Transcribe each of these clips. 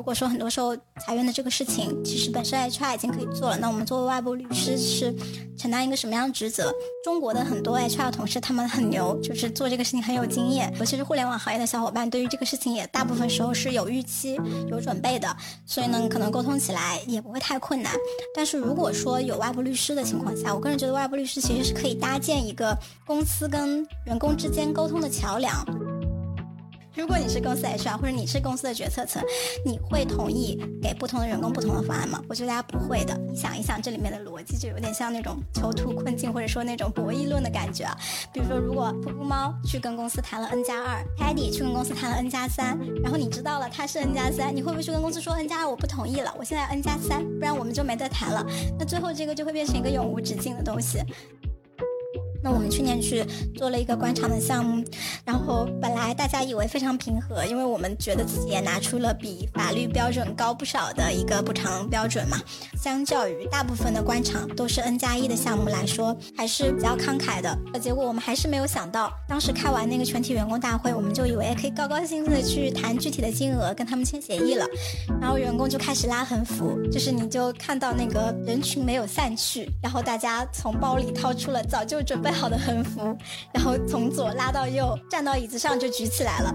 如果说很多时候裁员的这个事情，其实本身 HR 已经可以做了，那我们作为外部律师是承担一个什么样的职责？中国的很多 HR 同事他们很牛，就是做这个事情很有经验，尤其是互联网行业的小伙伴，对于这个事情也大部分时候是有预期、有准备的，所以呢，可能沟通起来也不会太困难。但是如果说有外部律师的情况下，我个人觉得外部律师其实是可以搭建一个公司跟员工之间沟通的桥梁。如果你是公司 HR 或者你是公司的决策层，你会同意给不同的员工不同的方案吗？我觉得大家不会的。你想一想，这里面的逻辑就有点像那种囚徒困境，或者说那种博弈论的感觉啊。比如说，如果噗噗猫去跟公司谈了 N 加二，Teddy 去跟公司谈了 N 加三，然后你知道了他是 N 加三，你会不会去跟公司说 N 加二我不同意了，我现在 N 加三，不然我们就没得谈了。那最后这个就会变成一个永无止境的东西。那我们去年去做了一个官场的项目，然后本来大家以为非常平和，因为我们觉得自己也拿出了比法律标准高不少的一个补偿标准嘛。相较于大部分的官场都是 N 加一的项目来说，还是比较慷慨的。结果我们还是没有想到，当时开完那个全体员工大会，我们就以为可以高高兴兴的去谈具体的金额，跟他们签协议了。然后员工就开始拉横幅，就是你就看到那个人群没有散去，然后大家从包里掏出了早就准备。好的横幅，然后从左拉到右，站到椅子上就举起来了。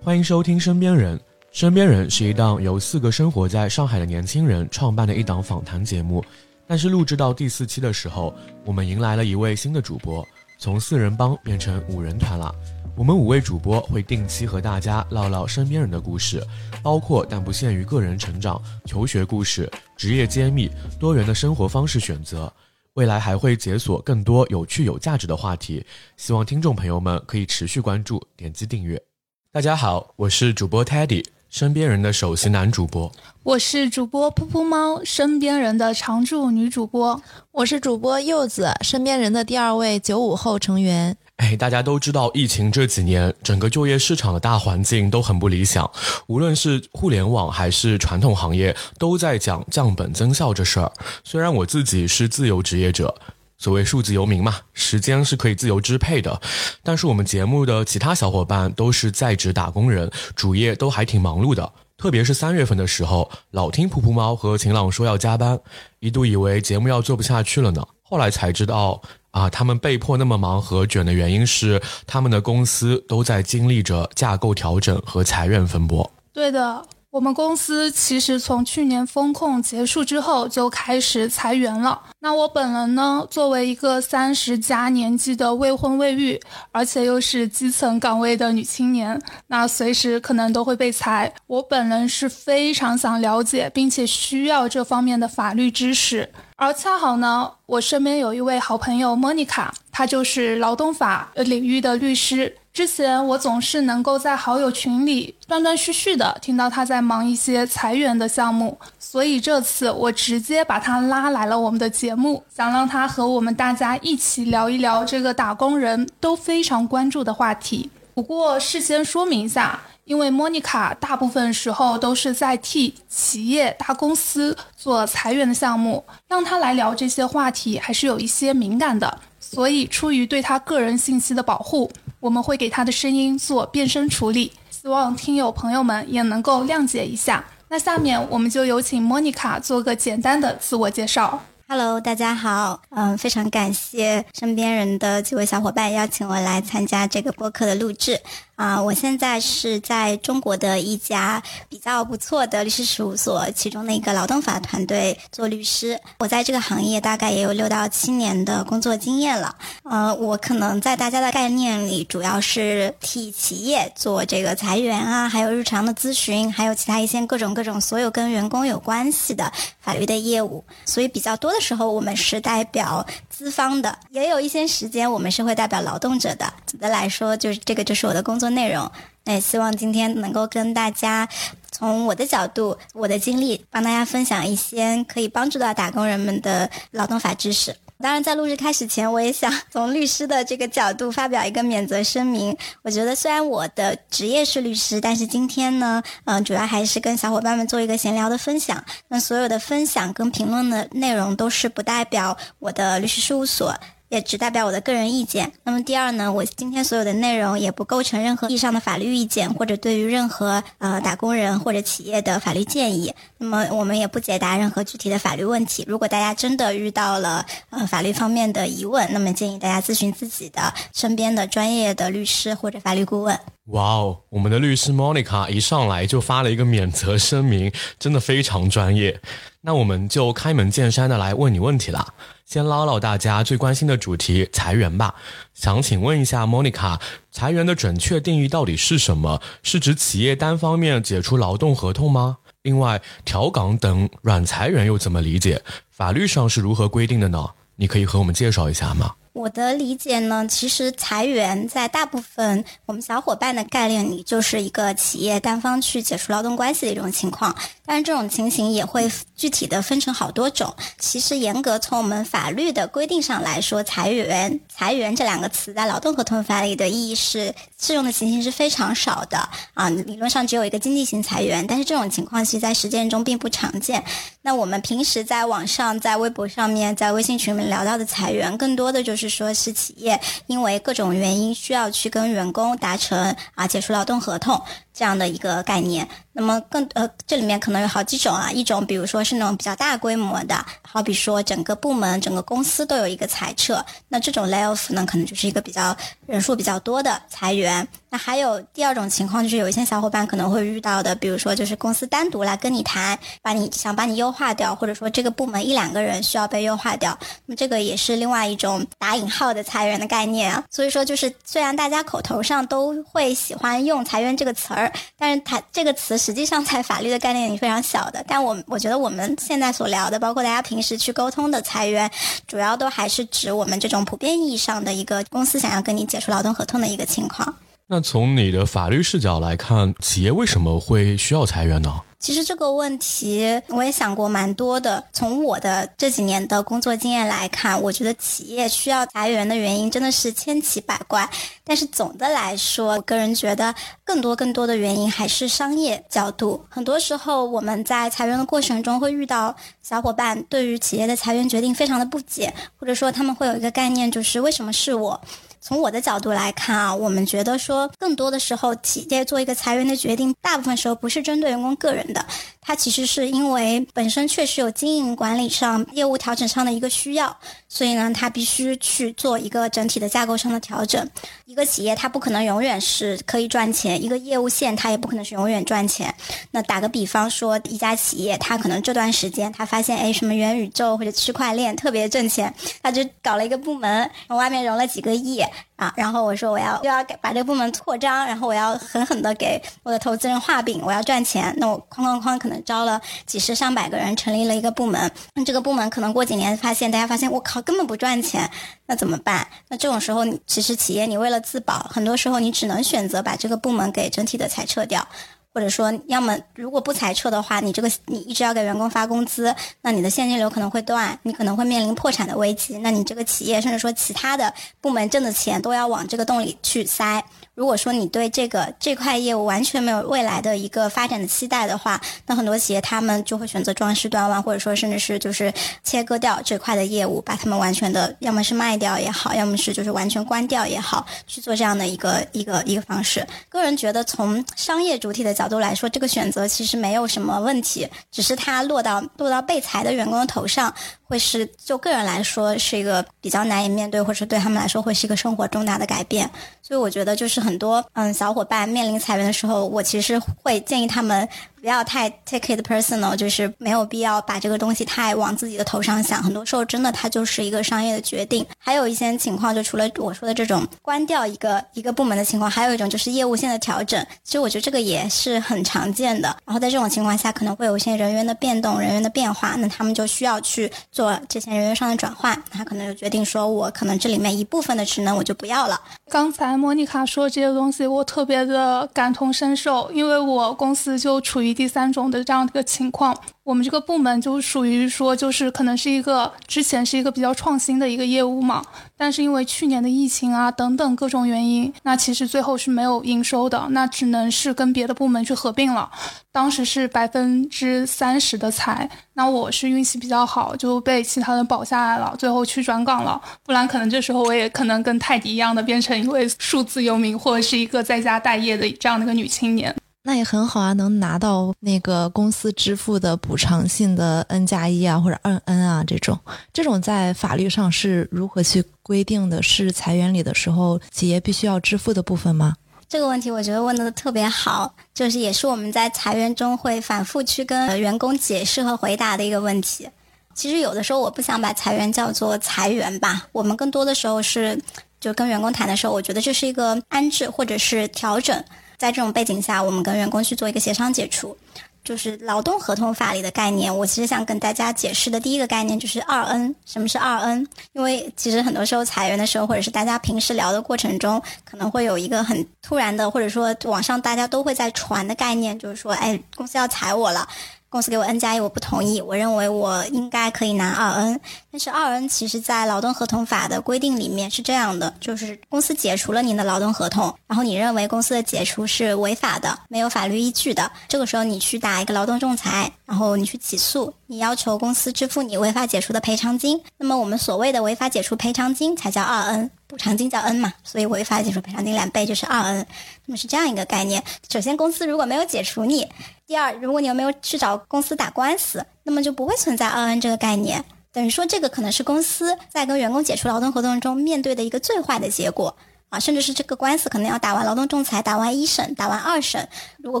欢迎收听《身边人》，《身边人》是一档由四个生活在上海的年轻人创办的一档访谈节目。但是录制到第四期的时候，我们迎来了一位新的主播，从四人帮变成五人团了。我们五位主播会定期和大家唠唠身边人的故事，包括但不限于个人成长、求学故事、职业揭秘、多元的生活方式选择。未来还会解锁更多有趣有价值的话题，希望听众朋友们可以持续关注、点击订阅。大家好，我是主播 Teddy，身边人的首席男主播；我是主播噗噗猫，身边人的常驻女主播；我是主播柚子，身边人的第二位九五后成员。哎，大家都知道，疫情这几年，整个就业市场的大环境都很不理想。无论是互联网还是传统行业，都在讲降本增效这事儿。虽然我自己是自由职业者，所谓数字游民嘛，时间是可以自由支配的，但是我们节目的其他小伙伴都是在职打工人，主业都还挺忙碌的。特别是三月份的时候，老听噗噗猫和晴朗说要加班，一度以为节目要做不下去了呢。后来才知道。啊，他们被迫那么忙和卷的原因是，他们的公司都在经历着架构调整和裁员风波。对的。我们公司其实从去年风控结束之后就开始裁员了。那我本人呢，作为一个三十加年纪的未婚未育，而且又是基层岗位的女青年，那随时可能都会被裁。我本人是非常想了解，并且需要这方面的法律知识。而恰好呢，我身边有一位好朋友莫妮卡，她就是劳动法领域的律师。之前我总是能够在好友群里断断续续的听到他在忙一些裁员的项目，所以这次我直接把他拉来了我们的节目，想让他和我们大家一起聊一聊这个打工人都非常关注的话题。不过事先说明一下，因为莫妮卡大部分时候都是在替企业大公司做裁员的项目，让他来聊这些话题还是有一些敏感的，所以出于对他个人信息的保护。我们会给他的声音做变声处理，希望听友朋友们也能够谅解一下。那下面我们就有请莫妮卡做个简单的自我介绍。Hello，大家好，嗯，非常感谢身边人的几位小伙伴邀请我来参加这个播客的录制。啊，我现在是在中国的一家比较不错的律师事务所，其中的一个劳动法团队做律师。我在这个行业大概也有六到七年的工作经验了。呃，我可能在大家的概念里，主要是替企业做这个裁员啊，还有日常的咨询，还有其他一些各种各种所有跟员工有关系的法律的业务。所以比较多的时候，我们是代表资方的，也有一些时间我们是会代表劳动者的。总的来说，就是这个就是我的工作。内容，那也希望今天能够跟大家从我的角度、我的经历，帮大家分享一些可以帮助到打工人们的劳动法知识。当然，在录制开始前，我也想从律师的这个角度发表一个免责声明。我觉得，虽然我的职业是律师，但是今天呢，嗯，主要还是跟小伙伴们做一个闲聊的分享。那所有的分享跟评论的内容都是不代表我的律师事务所。也只代表我的个人意见。那么第二呢，我今天所有的内容也不构成任何意义上的法律意见，或者对于任何呃打工人或者企业的法律建议。那么我们也不解答任何具体的法律问题。如果大家真的遇到了呃法律方面的疑问，那么建议大家咨询自己的身边的专业的律师或者法律顾问。哇哦，我们的律师 Monica 一上来就发了一个免责声明，真的非常专业。那我们就开门见山的来问你问题啦。先唠唠大家最关心的主题裁员吧。想请问一下 Monica，裁员的准确定义到底是什么？是指企业单方面解除劳动合同吗？另外，调岗等软裁员又怎么理解？法律上是如何规定的呢？你可以和我们介绍一下吗？我的理解呢，其实裁员在大部分我们小伙伴的概念里，就是一个企业单方去解除劳动关系的一种情况。但是这种情形也会具体的分成好多种。其实严格从我们法律的规定上来说，裁员裁员这两个词在劳动合同法里的意义是适用的情形是非常少的啊。理论上只有一个经济型裁员，但是这种情况其实在实践中并不常见。那我们平时在网上、在微博上面、在微信群里面聊到的裁员，更多的就是是说是企业因为各种原因需要去跟员工达成啊解除劳动合同。这样的一个概念。那么更呃，这里面可能有好几种啊，一种比如说是那种比较大规模的，好比说整个部门、整个公司都有一个裁撤，那这种 layoff 呢，可能就是一个比较人数比较多的裁员。那还有第二种情况，就是有一些小伙伴可能会遇到的，比如说就是公司单独来跟你谈，把你想把你优化掉，或者说这个部门一两个人需要被优化掉，那么这个也是另外一种打引号的裁员的概念啊。所以说，就是虽然大家口头上都会喜欢用裁员这个词儿，但是它这个词实际上在法律的概念里非常小的。但我我觉得我们现在所聊的，包括大家平时去沟通的裁员，主要都还是指我们这种普遍意义上的一个公司想要跟你解除劳动合同的一个情况。那从你的法律视角来看，企业为什么会需要裁员呢？其实这个问题我也想过蛮多的。从我的这几年的工作经验来看，我觉得企业需要裁员的原因真的是千奇百怪。但是总的来说，我个人觉得更多更多的原因还是商业角度。很多时候我们在裁员的过程中会遇到小伙伴对于企业的裁员决定非常的不解，或者说他们会有一个概念，就是为什么是我？从我的角度来看啊，我们觉得说，更多的时候，企业做一个裁员的决定，大部分时候不是针对员工个人的，它其实是因为本身确实有经营管理上、业务调整上的一个需要，所以呢，它必须去做一个整体的架构上的调整。一个企业它不可能永远是可以赚钱，一个业务线它也不可能是永远赚钱。那打个比方说，一家企业它可能这段时间它发现，哎，什么元宇宙或者区块链特别挣钱，它就搞了一个部门，外面融了几个亿。啊，然后我说我要又要把这个部门扩张，然后我要狠狠的给我的投资人画饼，我要赚钱。那我哐哐哐可能招了几十上百个人，成立了一个部门。那这个部门可能过几年发现，大家发现我靠根本不赚钱，那怎么办？那这种时候，其实企业你为了自保，很多时候你只能选择把这个部门给整体的裁撤掉。或者说，要么如果不裁撤的话，你这个你一直要给员工发工资，那你的现金流可能会断，你可能会面临破产的危机。那你这个企业甚至说其他的部门挣的钱都要往这个洞里去塞。如果说你对这个这块业务完全没有未来的一个发展的期待的话，那很多企业他们就会选择壮士断腕，或者说甚至是就是切割掉这块的业务，把他们完全的要么是卖掉也好，要么是就是完全关掉也好，去做这样的一个一个一个方式。个人觉得从商业主体的角度来说，这个选择其实没有什么问题，只是它落到落到被裁的员工的头上，会是就个人来说是一个比较难以面对，或者对他们来说会是一个生活重大的改变。所以我觉得就是很多嗯小伙伴面临裁员的时候，我其实会建议他们。不要太 take it personal，就是没有必要把这个东西太往自己的头上想。很多时候，真的它就是一个商业的决定。还有一些情况，就除了我说的这种关掉一个一个部门的情况，还有一种就是业务线的调整。其实我觉得这个也是很常见的。然后在这种情况下，可能会有一些人员的变动、人员的变化，那他们就需要去做这些人员上的转换。他可能就决定说，我可能这里面一部分的职能我就不要了。刚才莫妮卡说这些东西，我特别的感同身受，因为我公司就处于。第三种的这样的一个情况。我们这个部门就属于说，就是可能是一个之前是一个比较创新的一个业务嘛，但是因为去年的疫情啊等等各种原因，那其实最后是没有营收的，那只能是跟别的部门去合并了。当时是百分之三十的裁，那我是运气比较好，就被其他人保下来了，最后去转岗了。不然可能这时候我也可能跟泰迪一样的变成一位数字游民，或者是一个在家待业的这样的一个女青年。那也很好啊，能拿到那个公司支付的补偿性的 N 加一啊，或者二 N 啊这种，这种在法律上是如何去规定的？是裁员里的时候企业必须要支付的部分吗？这个问题我觉得问的特别好，就是也是我们在裁员中会反复去跟员工解释和回答的一个问题。其实有的时候我不想把裁员叫做裁员吧，我们更多的时候是就跟员工谈的时候，我觉得这是一个安置或者是调整。在这种背景下，我们跟员工去做一个协商解除，就是劳动合同法里的概念。我其实想跟大家解释的第一个概念就是二 N。什么是二 N？因为其实很多时候裁员的时候，或者是大家平时聊的过程中，可能会有一个很突然的，或者说网上大家都会在传的概念，就是说，哎，公司要裁我了。公司给我 N 加一，我不同意。我认为我应该可以拿二 N，但是二 N 其实在劳动合同法的规定里面是这样的，就是公司解除了你的劳动合同，然后你认为公司的解除是违法的，没有法律依据的，这个时候你去打一个劳动仲裁，然后你去起诉，你要求公司支付你违法解除的赔偿金。那么我们所谓的违法解除赔偿金才叫二 N，补偿金叫 N 嘛，所以违法解除赔偿金两倍就是二 N。那么是这样一个概念。首先，公司如果没有解除你。第二，如果你又没有去找公司打官司，那么就不会存在二 N 这个概念。等于说，这个可能是公司在跟员工解除劳动合同中面对的一个最坏的结果。啊，甚至是这个官司可能要打完劳动仲裁，打完一审，打完二审，如果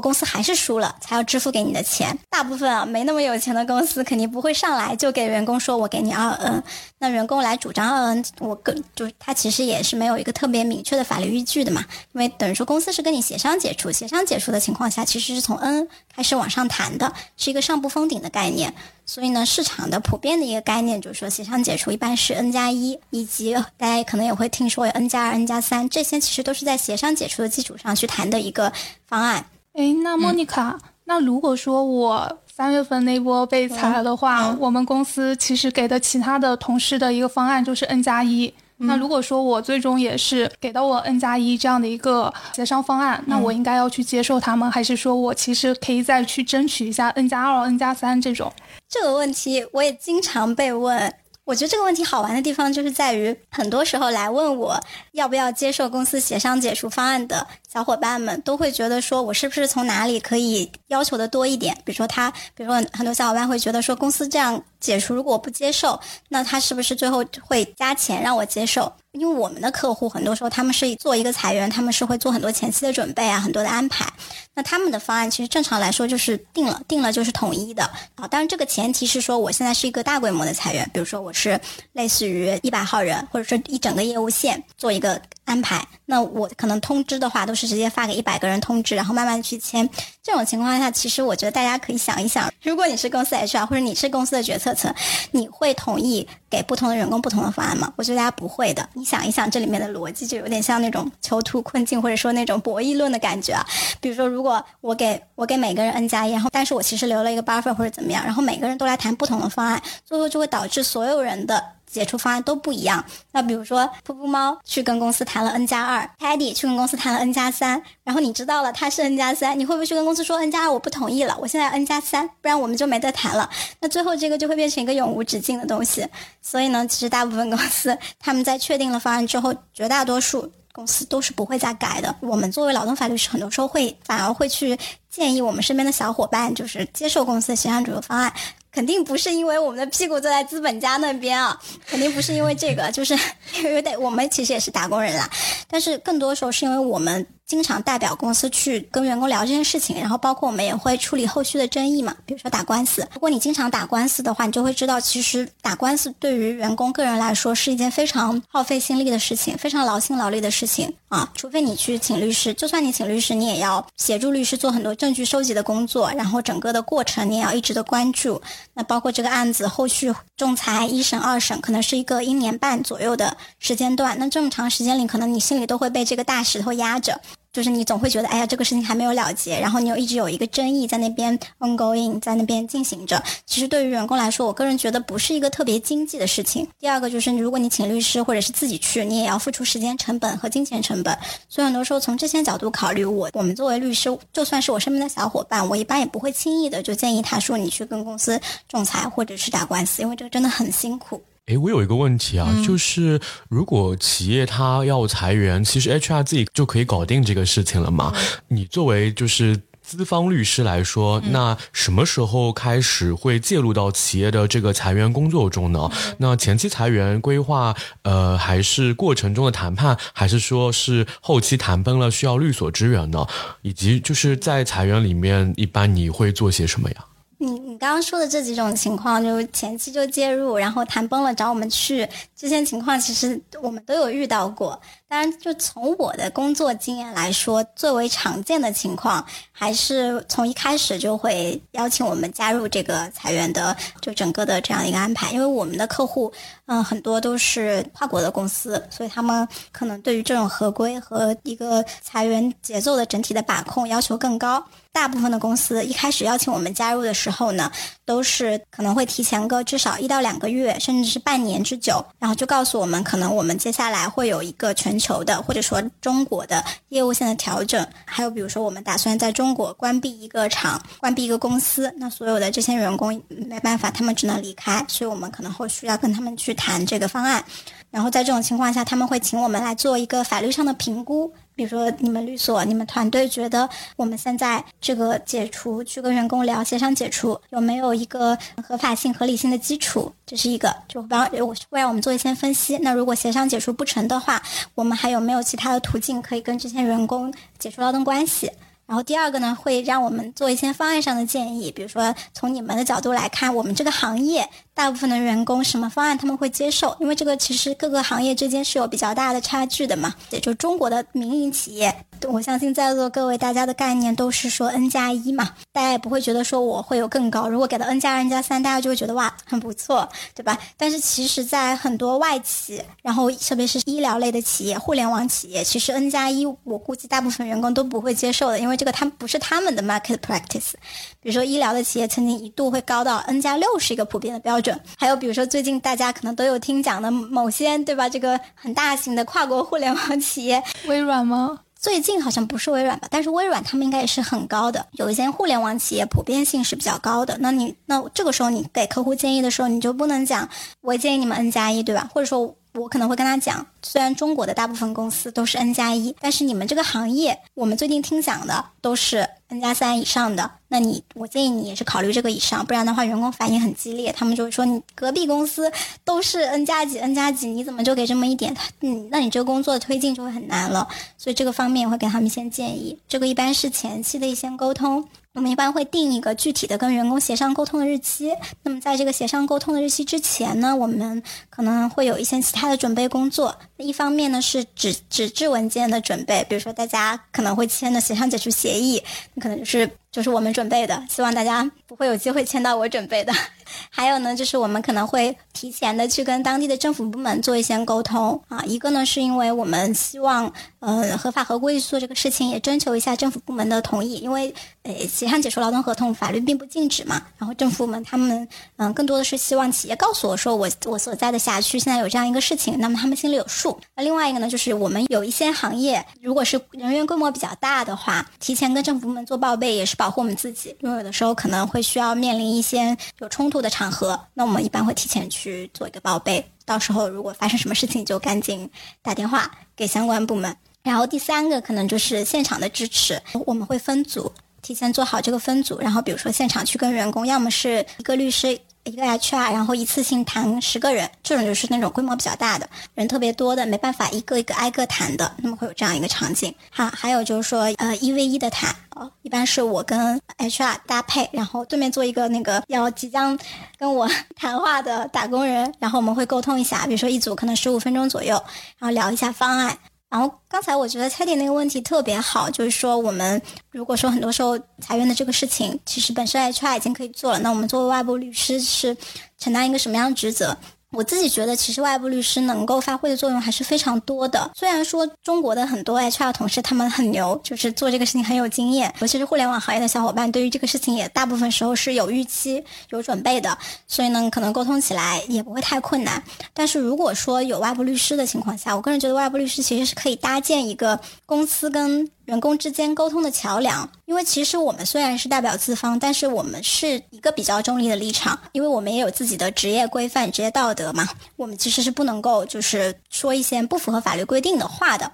公司还是输了，才要支付给你的钱。大部分啊，没那么有钱的公司肯定不会上来就给员工说“我给你二 N”。那员工来主张二 N，我更就是他其实也是没有一个特别明确的法律依据的嘛。因为等于说公司是跟你协商解除，协商解除的情况下，其实是从 N 开始往上谈的，是一个上不封顶的概念。所以呢，市场的普遍的一个概念就是说，协商解除一般是 N 加一，以及大家可能也会听说有 N 加二、N 加三，这些其实都是在协商解除的基础上去谈的一个方案。诶，那莫妮卡，那如果说我三月份那波被裁了的话，我们公司其实给的其他的同事的一个方案就是 N 加一。那如果说我最终也是给到我 N 加一这样的一个协商方案，那我应该要去接受他们，还是说我其实可以再去争取一下 N 加二、N 加三这种？这个问题我也经常被问。我觉得这个问题好玩的地方就是在于，很多时候来问我要不要接受公司协商解除方案的小伙伴们，都会觉得说我是不是从哪里可以要求的多一点？比如说他，比如说很多小伙伴会觉得说，公司这样解除如果我不接受，那他是不是最后会加钱让我接受？因为我们的客户很多时候他们是做一个裁员，他们是会做很多前期的准备啊，很多的安排。那他们的方案其实正常来说就是定了，定了就是统一的啊。当然这个前提是说我现在是一个大规模的裁员，比如说我是类似于一百号人，或者说一整个业务线做一个。安排，那我可能通知的话都是直接发给一百个人通知，然后慢慢去签。这种情况下，其实我觉得大家可以想一想，如果你是公司 HR 或者你是公司的决策层，你会同意给不同的员工不同的方案吗？我觉得大家不会的。你想一想这里面的逻辑，就有点像那种囚徒困境或者说那种博弈论的感觉啊。比如说，如果我给我给每个人 N 加一，然后但是我其实留了一个 buffer 或者怎么样，然后每个人都来谈不同的方案，最后就会导致所有人的。解除方案都不一样。那比如说，噗噗猫去跟公司谈了 N 加二，Teddy 去跟公司谈了 N 加三，然后你知道了他是 N 加三，你会不会去跟公司说 N 加二我不同意了，我现在 N 加三，不然我们就没得谈了。那最后这个就会变成一个永无止境的东西。所以呢，其实大部分公司他们在确定了方案之后，绝大多数公司都是不会再改的。我们作为劳动法律师，很多时候会反而会去建议我们身边的小伙伴，就是接受公司的协商主流方案。肯定不是因为我们的屁股坐在资本家那边啊，肯定不是因为这个，就是 因为我们其实也是打工人啦，但是更多时候是因为我们。经常代表公司去跟员工聊这件事情，然后包括我们也会处理后续的争议嘛，比如说打官司。如果你经常打官司的话，你就会知道，其实打官司对于员工个人来说是一件非常耗费心力的事情，非常劳心劳力的事情啊。除非你去请律师，就算你请律师，你也要协助律师做很多证据收集的工作，然后整个的过程你也要一直的关注。那包括这个案子后续仲裁一审、二审，可能是一个一年半左右的时间段。那这么长时间里，可能你心里都会被这个大石头压着。就是你总会觉得，哎呀，这个事情还没有了结，然后你又一直有一个争议在那边 ongoing，在那边进行着。其实对于员工来说，我个人觉得不是一个特别经济的事情。第二个就是，如果你请律师或者是自己去，你也要付出时间成本和金钱成本。所以很多时候从这些角度考虑，我我们作为律师，就算是我身边的小伙伴，我一般也不会轻易的就建议他说你去跟公司仲裁或者是打官司，因为这个真的很辛苦。诶，我有一个问题啊，就是如果企业它要裁员，其实 HR 自己就可以搞定这个事情了嘛？你作为就是资方律师来说，那什么时候开始会介入到企业的这个裁员工作中呢？那前期裁员规划，呃，还是过程中的谈判，还是说是后期谈崩了需要律所支援呢？以及就是在裁员里面，一般你会做些什么呀？你你刚刚说的这几种情况，就前期就介入，然后谈崩了找我们去，这些情况其实我们都有遇到过。当然，就从我的工作经验来说，最为常见的情况，还是从一开始就会邀请我们加入这个裁员的，就整个的这样一个安排。因为我们的客户，嗯，很多都是跨国的公司，所以他们可能对于这种合规和一个裁员节奏的整体的把控要求更高。大部分的公司一开始邀请我们加入的时候呢，都是可能会提前个至少一到两个月，甚至是半年之久，然后就告诉我们，可能我们接下来会有一个全求的或者说中国的业务线的调整，还有比如说我们打算在中国关闭一个厂、关闭一个公司，那所有的这些员工没办法，他们只能离开，所以我们可能后续要跟他们去谈这个方案。然后在这种情况下，他们会请我们来做一个法律上的评估，比如说你们律所、你们团队觉得我们现在这个解除去跟员工聊协商解除有没有一个合法性、合理性的基础，这是一个，就帮我会让我们做一些分析。那如果协商解除不成的话，我们还有没有其他的途径可以跟这些员工解除劳动关系？然后第二个呢，会让我们做一些方案上的建议，比如说从你们的角度来看，我们这个行业大部分的员工什么方案他们会接受？因为这个其实各个行业之间是有比较大的差距的嘛。也就中国的民营企业，我相信在座各位大家的概念都是说 N 加一嘛，大家也不会觉得说我会有更高。如果给到 N 加、N 加三，大家就会觉得哇很不错，对吧？但是其实，在很多外企，然后特别是医疗类的企业、互联网企业，其实 N 加一，我估计大部分员工都不会接受的，因为这个他们不是他们的 market practice。比如说医疗的企业曾经一度会高到 N 加六是一个普遍的标准。还有比如说最近大家可能都有听讲的某些，对吧？这个很大型的跨国互联网企业，微软吗？最近好像不是微软吧，但是微软他们应该也是很高的。有一些互联网企业普遍性是比较高的。那你那这个时候你给客户建议的时候，你就不能讲我建议你们 N 加一，对吧？或者说我可能会跟他讲，虽然中国的大部分公司都是 N 加一，但是你们这个行业，我们最近听讲的都是 N 加三以上的。那你我建议你也是考虑这个以上，不然的话员工反应很激烈，他们就会说你隔壁公司都是 N 加几 N 加几，你怎么就给这么一点？嗯，那你这个工作的推进就会很难了。所以这个方面会给他们一些建议，这个一般是前期的一些沟通。我们一般会定一个具体的跟员工协商沟通的日期。那么在这个协商沟通的日期之前呢，我们可能会有一些其他的准备工作。一方面呢是纸纸质文件的准备，比如说大家可能会签的协商解除协议，那可能就是就是我们准备的，希望大家不会有机会签到我准备的。还有呢，就是我们可能会提前的去跟当地的政府部门做一些沟通啊。一个呢是因为我们希望呃合法合规去做这个事情，也征求一下政府部门的同意，因为呃协商解除劳动合同法律并不禁止嘛。然后政府部门他们嗯更多的是希望企业告诉我说我我所在的辖区现在有这样一个事情，那么他们心里有数。那另外一个呢，就是我们有一些行业，如果是人员规模比较大的话，提前跟政府部门做报备也是保护我们自己，因为有的时候可能会需要面临一些有冲突的场合，那我们一般会提前去做一个报备，到时候如果发生什么事情，就赶紧打电话给相关部门。然后第三个可能就是现场的支持，我们会分组，提前做好这个分组，然后比如说现场去跟员工，要么是一个律师。一个 HR，然后一次性谈十个人，这种就是那种规模比较大的，人特别多的，没办法一个一个挨个谈的，那么会有这样一个场景。好，还有就是说，呃，一 v 一的谈，哦，一般是我跟 HR 搭配，然后对面做一个那个要即将跟我 谈话的打工人，然后我们会沟通一下，比如说一组可能十五分钟左右，然后聊一下方案。然后刚才我觉得蔡迪那个问题特别好，就是说我们如果说很多时候裁员的这个事情，其实本身 HR 已经可以做了，那我们作为外部律师是承担一个什么样的职责？我自己觉得，其实外部律师能够发挥的作用还是非常多的。虽然说中国的很多 HR 同事他们很牛，就是做这个事情很有经验，尤其是互联网行业的小伙伴，对于这个事情也大部分时候是有预期、有准备的，所以呢，可能沟通起来也不会太困难。但是如果说有外部律师的情况下，我个人觉得外部律师其实是可以搭建一个公司跟员工之间沟通的桥梁。因为其实我们虽然是代表资方，但是我们是一个比较中立的立场，因为我们也有自己的职业规范、职业道德嘛。我们其实是不能够就是说一些不符合法律规定的话的。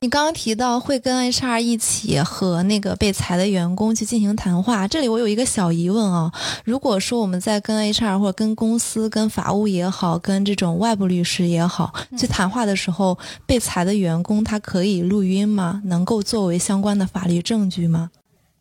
你刚刚提到会跟 HR 一起和那个被裁的员工去进行谈话，这里我有一个小疑问啊。如果说我们在跟 HR 或者跟公司、跟法务也好，跟这种外部律师也好去谈话的时候，被裁的员工他可以录音吗？能够作为相关的法律证据吗？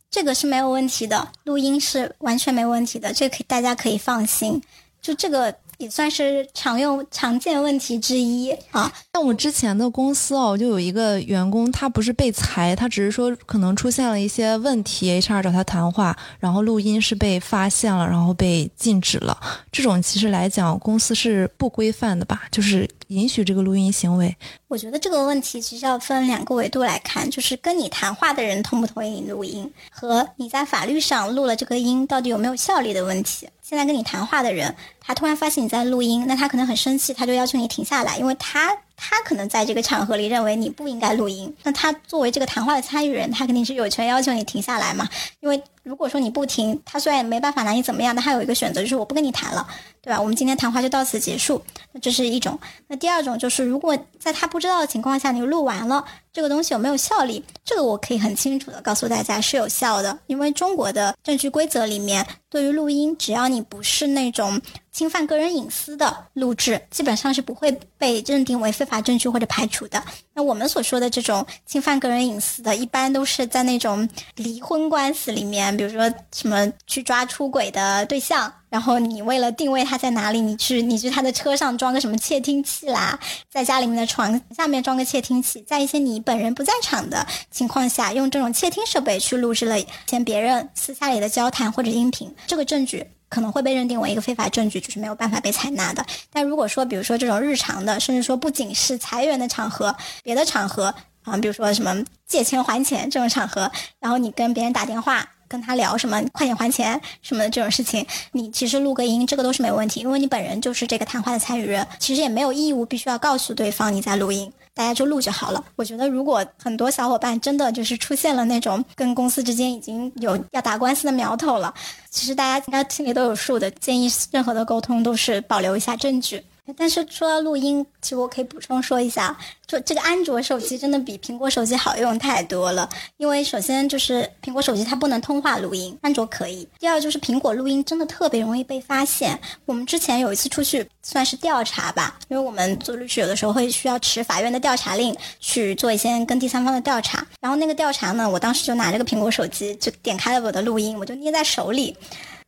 这个是没有问题的，录音是完全没问题的，这可以大家可以放心。就这个。也算是常用常见问题之一啊。像我之前的公司哦，就有一个员工，他不是被裁，他只是说可能出现了一些问题，HR 找他谈话，然后录音是被发现了，然后被禁止了。这种其实来讲，公司是不规范的吧？就是允许这个录音行为。我觉得这个问题其实要分两个维度来看，就是跟你谈话的人同不同意你录音，和你在法律上录了这个音到底有没有效力的问题。现在跟你谈话的人，他突然发现你在录音，那他可能很生气，他就要求你停下来，因为他。他可能在这个场合里认为你不应该录音，那他作为这个谈话的参与人，他肯定是有权要求你停下来嘛。因为如果说你不停，他虽然没办法拿你怎么样，但他有一个选择，就是我不跟你谈了，对吧？我们今天谈话就到此结束。那这是一种。那第二种就是，如果在他不知道的情况下你录完了，这个东西有没有效力？这个我可以很清楚的告诉大家是有效的，因为中国的证据规则里面，对于录音，只要你不是那种。侵犯个人隐私的录制，基本上是不会被认定为非法证据或者排除的。那我们所说的这种侵犯个人隐私的，一般都是在那种离婚官司里面，比如说什么去抓出轨的对象，然后你为了定位他在哪里，你去你去他的车上装个什么窃听器啦，在家里面的床下面装个窃听器，在一些你本人不在场的情况下，用这种窃听设备去录制了先别人私下里的交谈或者音频，这个证据。可能会被认定为一个非法证据，就是没有办法被采纳的。但如果说，比如说这种日常的，甚至说不仅是裁员的场合，别的场合啊，比如说什么借钱还钱这种场合，然后你跟别人打电话。跟他聊什么快点还钱什么的这种事情，你其实录个音，这个都是没问题，因为你本人就是这个谈话的参与人，其实也没有义务必须要告诉对方你在录音，大家就录就好了。我觉得如果很多小伙伴真的就是出现了那种跟公司之间已经有要打官司的苗头了，其实大家应该心里都有数的，建议任何的沟通都是保留一下证据。但是说到录音，其实我可以补充说一下，就这个安卓手机真的比苹果手机好用太多了。因为首先就是苹果手机它不能通话录音，安卓可以。第二就是苹果录音真的特别容易被发现。我们之前有一次出去算是调查吧，因为我们做律师有的时候会需要持法院的调查令去做一些跟第三方的调查。然后那个调查呢，我当时就拿着个苹果手机，就点开了我的录音，我就捏在手里。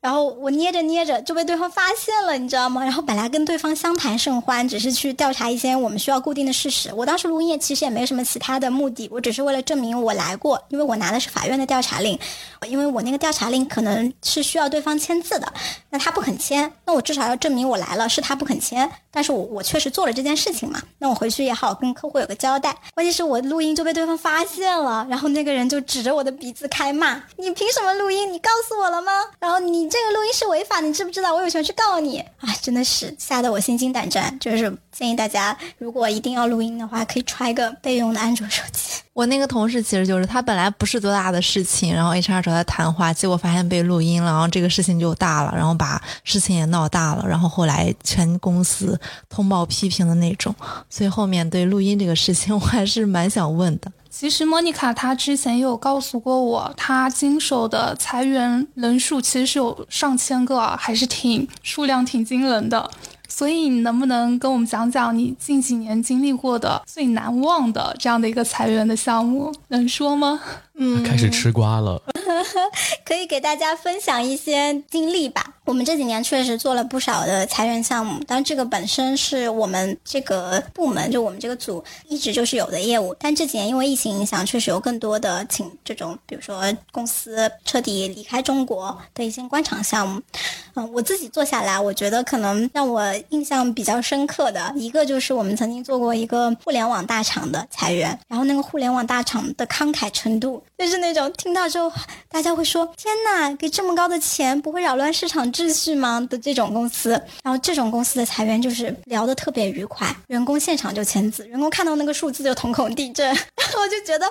然后我捏着捏着就被对方发现了，你知道吗？然后本来跟对方相谈甚欢，只是去调查一些我们需要固定的事实。我当时录音其实也没什么其他的目的，我只是为了证明我来过，因为我拿的是法院的调查令，因为我那个调查令可能是需要对方签字的，那他不肯签，那我至少要证明我来了，是他不肯签，但是我我确实做了这件事情嘛，那我回去也好跟客户有个交代。关键是我录音就被对方发现了，然后那个人就指着我的鼻子开骂：“你凭什么录音？你告诉我了吗？然后你。”这个录音是违法，你知不知道？我有权去告你啊！真的是吓得我心惊胆战。就是建议大家，如果一定要录音的话，可以揣个备用的安卓手机。我那个同事其实就是他本来不是多大的事情，然后 HR 找他谈话，结果发现被录音了，然后这个事情就大了，然后把事情也闹大了，然后后来全公司通报批评的那种。所以后面对录音这个事情，我还是蛮想问的。其实莫妮卡她之前也有告诉过我，她经手的裁员人数其实是有上千个，还是挺数量挺惊人的。所以你能不能跟我们讲讲你近几年经历过的最难忘的这样的一个裁员的项目？能说吗？嗯，开始吃瓜了。可以给大家分享一些经历吧。我们这几年确实做了不少的裁员项目，但这个本身是我们这个部门，就我们这个组一直就是有的业务。但这几年因为疫情影响，确实有更多的请这种，比如说公司彻底离开中国的一些官场项目。嗯，我自己做下来，我觉得可能让我印象比较深刻的一个就是我们曾经做过一个互联网大厂的裁员，然后那个互联网大厂的慷慨程度，就是那种听到之后大家会说天呐，给这么高的钱不会扰乱市场秩序吗的这种公司，然后这种公司的裁员就是聊得特别愉快，员工现场就签字，员工看到那个数字就瞳孔地震，然后我就觉得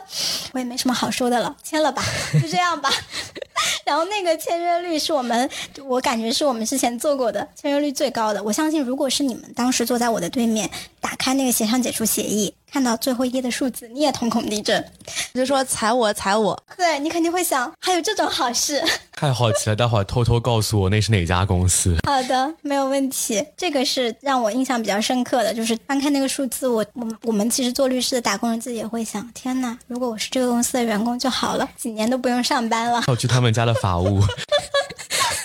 我也没什么好说的了，签了吧，就这样吧。然后那个签约率是我们，我感觉是我们之前做过的签约率最高的。我相信，如果是你们当时坐在我的对面，打开那个协商解除协议，看到最后一页的数字，你也瞳孔地震，就说踩我踩我。对你肯定会想，还有这种好事。太好奇了，待会儿偷偷告诉我那是哪家公司。好的，没有问题。这个是让我印象比较深刻的，就是翻开那个数字，我我我们其实做律师的打工人自己也会想，天呐，如果我是这个公司的员工就好了，几年都不用上班了。要去他们家的法务。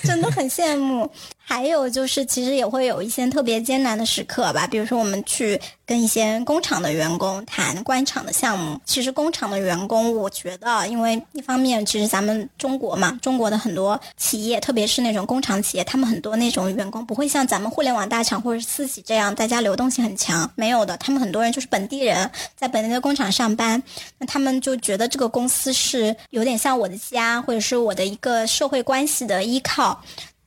真的很羡慕。还有就是，其实也会有一些特别艰难的时刻吧。比如说，我们去跟一些工厂的员工谈官场的项目。其实，工厂的员工，我觉得，因为一方面，其实咱们中国嘛，中国的很多企业，特别是那种工厂企业，他们很多那种员工不会像咱们互联网大厂或者私企这样，大家流动性很强。没有的，他们很多人就是本地人，在本地的工厂上班。那他们就觉得这个公司是有点像我的家，或者是我的一个社会关系的依靠。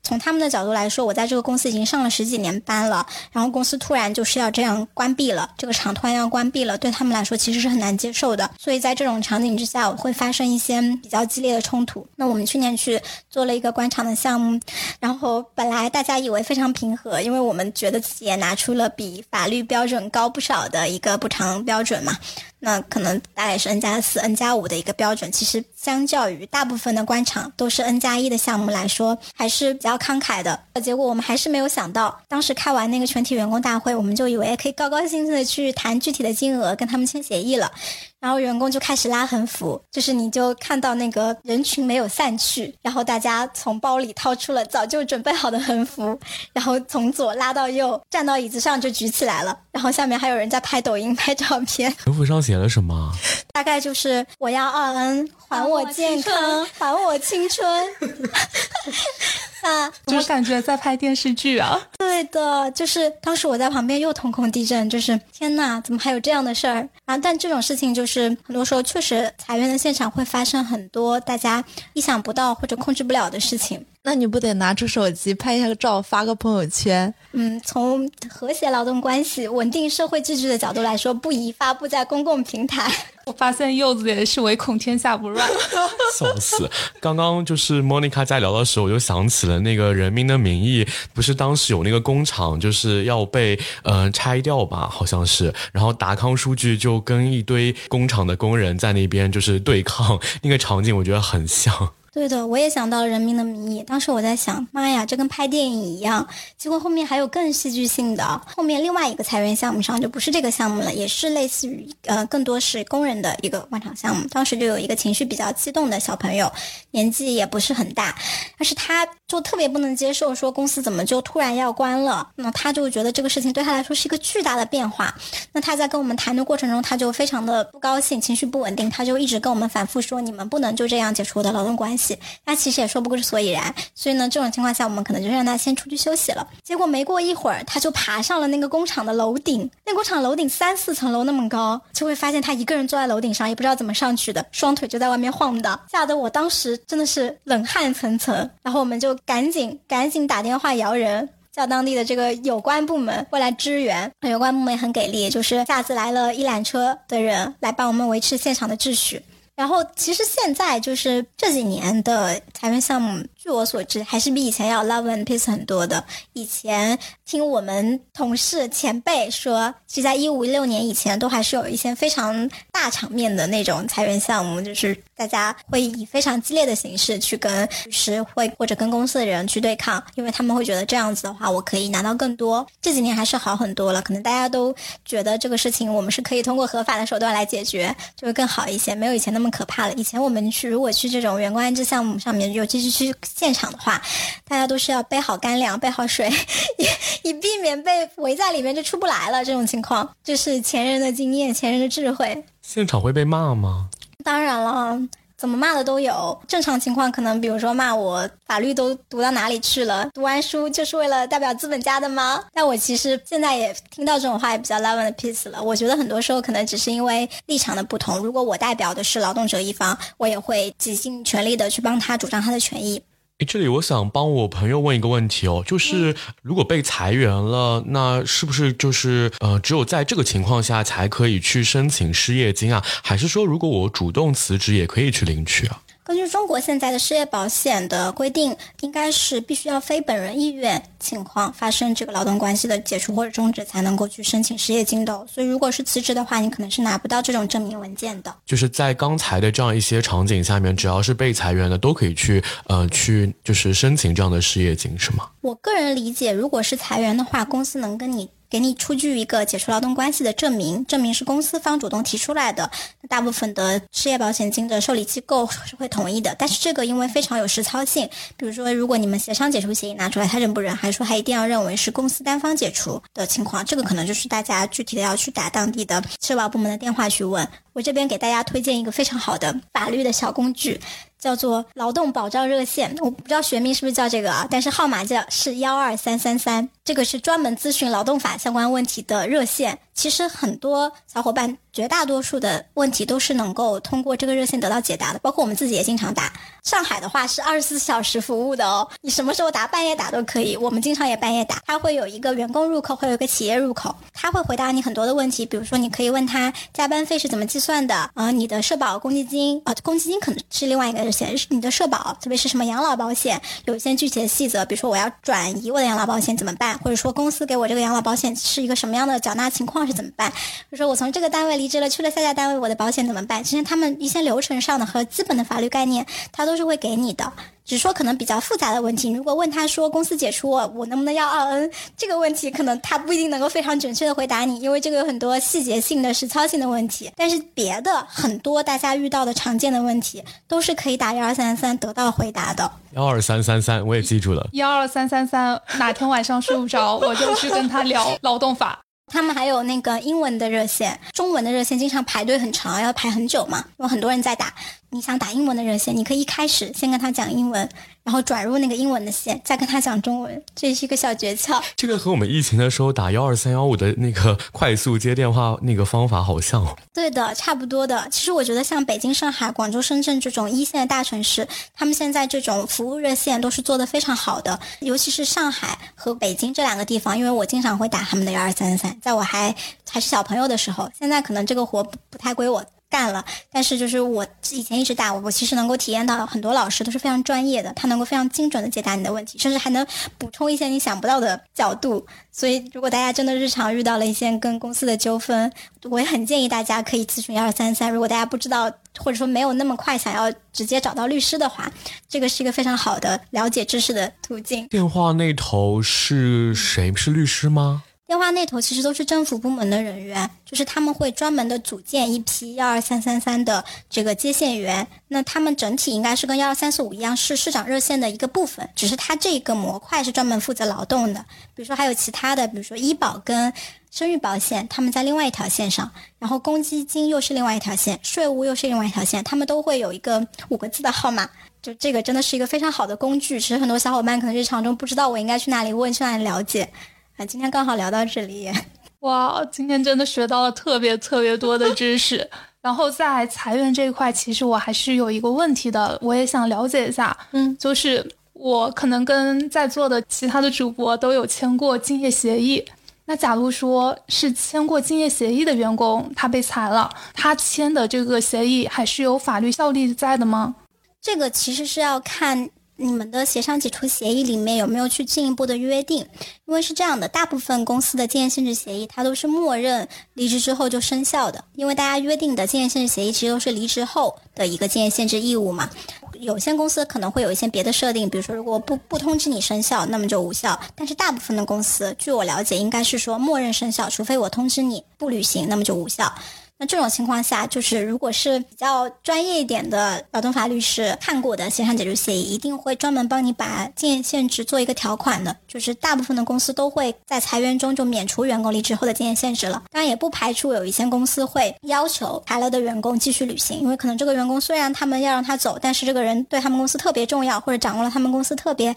从他们的角度来说，我在这个公司已经上了十几年班了，然后公司突然就是要这样关闭了，这个厂突然要关闭了，对他们来说其实是很难接受的。所以在这种场景之下，我会发生一些比较激烈的冲突。那我们去年去做了一个官场的项目，然后本来大家以为非常平和，因为我们觉得自己也拿出了比法律标准高不少的一个补偿标准嘛。那可能大概是 N 加四、N 加五的一个标准，其实相较于大部分的官场都是 N 加一的项目来说，还是比较慷慨的。结果我们还是没有想到，当时开完那个全体员工大会，我们就以为可以高高兴兴的去谈具体的金额，跟他们签协议了。然后员工就开始拉横幅，就是你就看到那个人群没有散去，然后大家从包里掏出了早就准备好的横幅，然后从左拉到右，站到椅子上就举起来了，然后下面还有人在拍抖音拍照片。横幅上写了什么？大概就是我要二 N，还我健康，还我青春。啊，我感觉在拍电视剧啊。对的，就是当时我在旁边又瞳孔地震，就是天呐，怎么还有这样的事儿啊？但这种事情就是很多时候确实裁员的现场会发生很多大家意想不到或者控制不了的事情。那你不得拿出手机拍一下个照，发个朋友圈？嗯，从和谐劳动关系、稳定社会秩序的角度来说，不宜发布在公共平台。我发现柚子也是唯恐天下不乱，笑死！刚刚就是莫妮卡在聊的时候，我就想起了那个《人民的名义》，不是当时有那个工厂就是要被嗯拆掉吧？好像是，然后达康书记就跟一堆工厂的工人在那边就是对抗，那个场景我觉得很像。对的，我也想到了《人民的名义》。当时我在想，妈呀，这跟拍电影一样。结果后面还有更戏剧性的，后面另外一个裁员项目上就不是这个项目了，也是类似于呃，更多是工人的一个官场项目。当时就有一个情绪比较激动的小朋友，年纪也不是很大，但是他就特别不能接受说公司怎么就突然要关了。那他就觉得这个事情对他来说是一个巨大的变化。那他在跟我们谈的过程中，他就非常的不高兴，情绪不稳定，他就一直跟我们反复说：“你们不能就这样解除我的劳动关系。”他其实也说不过所以然，所以呢，这种情况下，我们可能就让他先出去休息了。结果没过一会儿，他就爬上了那个工厂的楼顶。那工厂楼顶三四层楼那么高，就会发现他一个人坐在楼顶上，也不知道怎么上去的，双腿就在外面晃荡，吓得我当时真的是冷汗涔涔。然后我们就赶紧赶紧打电话摇人，叫当地的这个有关部门过来支援。有关部门也很给力，就是下次来了一缆车的人来帮我们维持现场的秩序。然后，其实现在就是这几年的裁员项目。据我所知，还是比以前要 love and peace 很多的。以前听我们同事前辈说，其实在一五一六年以前，都还是有一些非常大场面的那种裁员项目，就是大家会以非常激烈的形式去跟律师会或者跟公司的人去对抗，因为他们会觉得这样子的话，我可以拿到更多。这几年还是好很多了，可能大家都觉得这个事情我们是可以通过合法的手段来解决，就会更好一些，没有以前那么可怕了。以前我们去如果去这种员工安置项目上面，尤其是去。现场的话，大家都是要备好干粮、备好水，以以避免被围在里面就出不来了。这种情况，这是前人的经验、前人的智慧。现场会被骂吗？当然了，怎么骂的都有。正常情况可能比如说骂我法律都读到哪里去了，读完书就是为了代表资本家的吗？但我其实现在也听到这种话也比较 love and peace 了。我觉得很多时候可能只是因为立场的不同。如果我代表的是劳动者一方，我也会竭尽全力的去帮他主张他的权益。诶，这里我想帮我朋友问一个问题哦，就是如果被裁员了，那是不是就是呃，只有在这个情况下才可以去申请失业金啊？还是说如果我主动辞职也可以去领取啊？根据中国现在的失业保险的规定，应该是必须要非本人意愿情况发生这个劳动关系的解除或者终止，才能够去申请失业金的。所以，如果是辞职的话，你可能是拿不到这种证明文件的。就是在刚才的这样一些场景下面，只要是被裁员的，都可以去呃去就是申请这样的失业金，是吗？我个人理解，如果是裁员的话，公司能跟你。给你出具一个解除劳动关系的证明，证明是公司方主动提出来的。那大部分的失业保险金的受理机构是会同意的。但是这个因为非常有实操性，比如说如果你们协商解除协议拿出来，他认不认，还是说他一定要认为是公司单方解除的情况，这个可能就是大家具体的要去打当地的社保部门的电话去问。我这边给大家推荐一个非常好的法律的小工具。叫做劳动保障热线，我不知道学名是不是叫这个啊，但是号码叫是幺二三三三，这个是专门咨询劳动法相关问题的热线。其实很多小伙伴，绝大多数的问题都是能够通过这个热线得到解答的，包括我们自己也经常打。上海的话是二十四小时服务的哦，你什么时候打，半夜打都可以。我们经常也半夜打，他会有一个员工入口，会有一个企业入口，他会回答你很多的问题，比如说你可以问他加班费是怎么计算的，啊，你的社保公积金，啊，公积金可能是另外一个热线，是你的社保，特别是什么养老保险，有一些具体的细则，比如说我要转移我的养老保险怎么办，或者说公司给我这个养老保险是一个什么样的缴纳情况。是怎么办？就说我从这个单位离职了，去了下家单位，我的保险怎么办？其实他们一些流程上的和基本的法律概念，他都是会给你的。只是说可能比较复杂的问题，如果问他说公司解除我，我能不能要二 N？这个问题可能他不一定能够非常准确的回答你，因为这个有很多细节性的实操性的问题。但是别的很多大家遇到的常见的问题，都是可以打幺二三三三得到回答的。幺二三三三，我也记住了。幺二三三三，哪天晚上睡不着，我就去跟他聊劳动法。他们还有那个英文的热线，中文的热线经常排队很长，要排很久嘛，有很多人在打。你想打英文的热线，你可以一开始先跟他讲英文，然后转入那个英文的线，再跟他讲中文，这是一个小诀窍。这个和我们疫情的时候打幺二三幺五的那个快速接电话那个方法好像。对的，差不多的。其实我觉得像北京、上海、广州、深圳这种一线的大城市，他们现在这种服务热线都是做的非常好的。尤其是上海和北京这两个地方，因为我经常会打他们的幺二三三三，在我还还是小朋友的时候，现在可能这个活不太归我。干了，但是就是我以前一直打，我其实能够体验到很多老师都是非常专业的，他能够非常精准的解答你的问题，甚至还能补充一些你想不到的角度。所以，如果大家真的日常遇到了一些跟公司的纠纷，我也很建议大家可以咨询幺二三三。如果大家不知道，或者说没有那么快想要直接找到律师的话，这个是一个非常好的了解知识的途径。电话那头是谁？是律师吗？电话那头其实都是政府部门的人员，就是他们会专门的组建一批幺二三三三的这个接线员。那他们整体应该是跟幺二三四五一样，是市长热线的一个部分，只是它这个模块是专门负责劳动的。比如说还有其他的，比如说医保跟生育保险，他们在另外一条线上，然后公积金又是另外一条线，税务又是另外一条线，他们都会有一个五个字的号码。就这个真的是一个非常好的工具，其实很多小伙伴可能日常中不知道我应该去哪里问，去哪里了解。啊，今天刚好聊到这里，哇，今天真的学到了特别特别多的知识。然后在裁员这一块，其实我还是有一个问题的，我也想了解一下。嗯，就是我可能跟在座的其他的主播都有签过竞业协议。那假如说是签过竞业协议的员工，他被裁了，他签的这个协议还是有法律效力在的吗？这个其实是要看。你们的协商解除协议里面有没有去进一步的约定？因为是这样的，大部分公司的竞业限制协议它都是默认离职之后就生效的，因为大家约定的竞业限制协议其实都是离职后的一个竞业限制义务嘛。有些公司可能会有一些别的设定，比如说如果不不通知你生效，那么就无效。但是大部分的公司，据我了解，应该是说默认生效，除非我通知你不履行，那么就无效。那这种情况下，就是如果是比较专业一点的劳动法律师看过的协商解除协议，一定会专门帮你把经验限制做一个条款的。就是大部分的公司都会在裁员中就免除员工离职后的经验限制了。当然，也不排除有一些公司会要求裁了的员工继续履行，因为可能这个员工虽然他们要让他走，但是这个人对他们公司特别重要，或者掌握了他们公司特别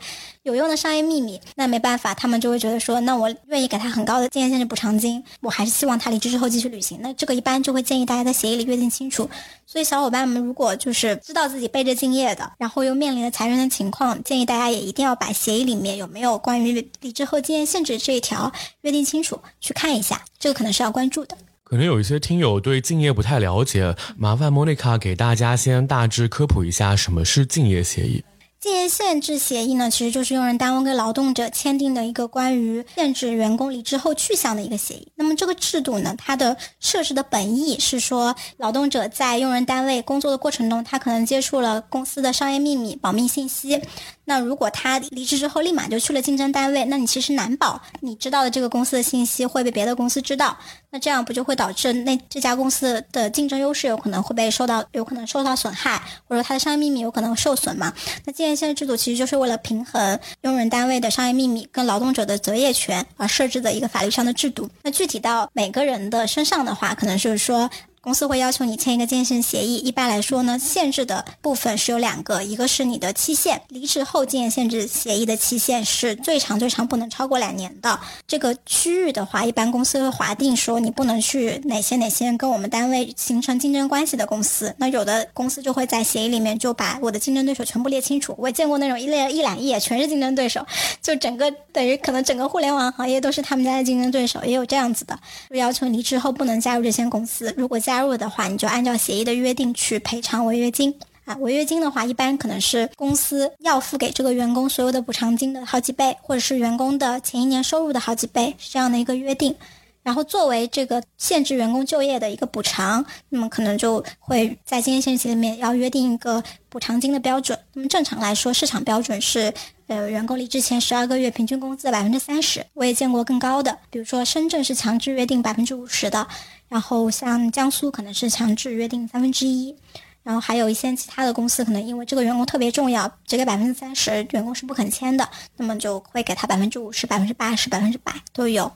有用的商业秘密，那没办法，他们就会觉得说，那我愿意给他很高的经验限制补偿金，我还是希望他离职之后继续履行。那这个一般就会建议大家在协议里约定清楚。所以小伙伴们如果就是知道自己背着敬业的，然后又面临着裁员的情况，建议大家也一定要把协议里面有没有关于离职后经验限制这一条约定清楚，去看一下，这个可能是要关注的。可能有一些听友对敬业不太了解，麻烦莫妮卡给大家先大致科普一下什么是敬业协议。禁业限制协议呢，其实就是用人单位跟劳动者签订的一个关于限制员工离职后去向的一个协议。那么这个制度呢，它的设置的本意是说，劳动者在用人单位工作的过程中，他可能接触了公司的商业秘密、保密信息。那如果他离职之后立马就去了竞争单位，那你其实难保你知道的这个公司的信息会被别的公司知道。那这样不就会导致那这家公司的竞争优势有可能会被受到有可能受到损害，或者说它的商业秘密有可能受损嘛？那禁业限制制度其实就是为了平衡用人单位的商业秘密跟劳动者的择业权而设置的一个法律上的制度。那具体到每个人的身上的话，可能就是说。公司会要求你签一个建限协议。一般来说呢，限制的部分是有两个，一个是你的期限，离职后建限制协议的期限是最长最长不能超过两年的。这个区域的话，一般公司会划定说你不能去哪些哪些跟我们单位形成竞争关系的公司。那有的公司就会在协议里面就把我的竞争对手全部列清楚。我也见过那种一列一两页全是竞争对手，就整个等于可能整个互联网行业都是他们家的竞争对手，也有这样子的，就要求离职后不能加入这些公司。如果加入的话，你就按照协议的约定去赔偿违约金啊。违约金的话，一般可能是公司要付给这个员工所有的补偿金的好几倍，或者是员工的前一年收入的好几倍，是这样的一个约定。然后作为这个限制员工就业的一个补偿，那么可能就会在经验限制里面要约定一个补偿金的标准。那么正常来说，市场标准是。呃，员工离职前十二个月平均工资的百分之三十，我也见过更高的，比如说深圳是强制约定百分之五十的，然后像江苏可能是强制约定三分之一，然后还有一些其他的公司可能因为这个员工特别重要，只给百分之三十，员工是不肯签的，那么就会给他百分之五十、百分之八十、百分之百都有。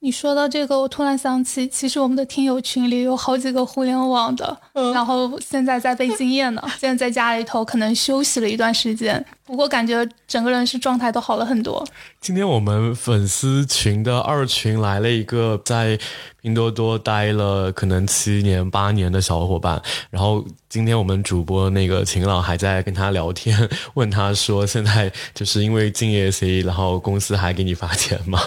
你说到这个，我突然想起，其实我们的听友群里有好几个互联网的，然后现在在背经验呢。现在在家里头可能休息了一段时间，不过感觉整个人是状态都好了很多。今天我们粉丝群的二群来了一个在拼多多待了可能七年八年的小伙伴，然后今天我们主播那个秦朗还在跟他聊天，问他说现在就是因为敬业协议，然后公司还给你发钱吗？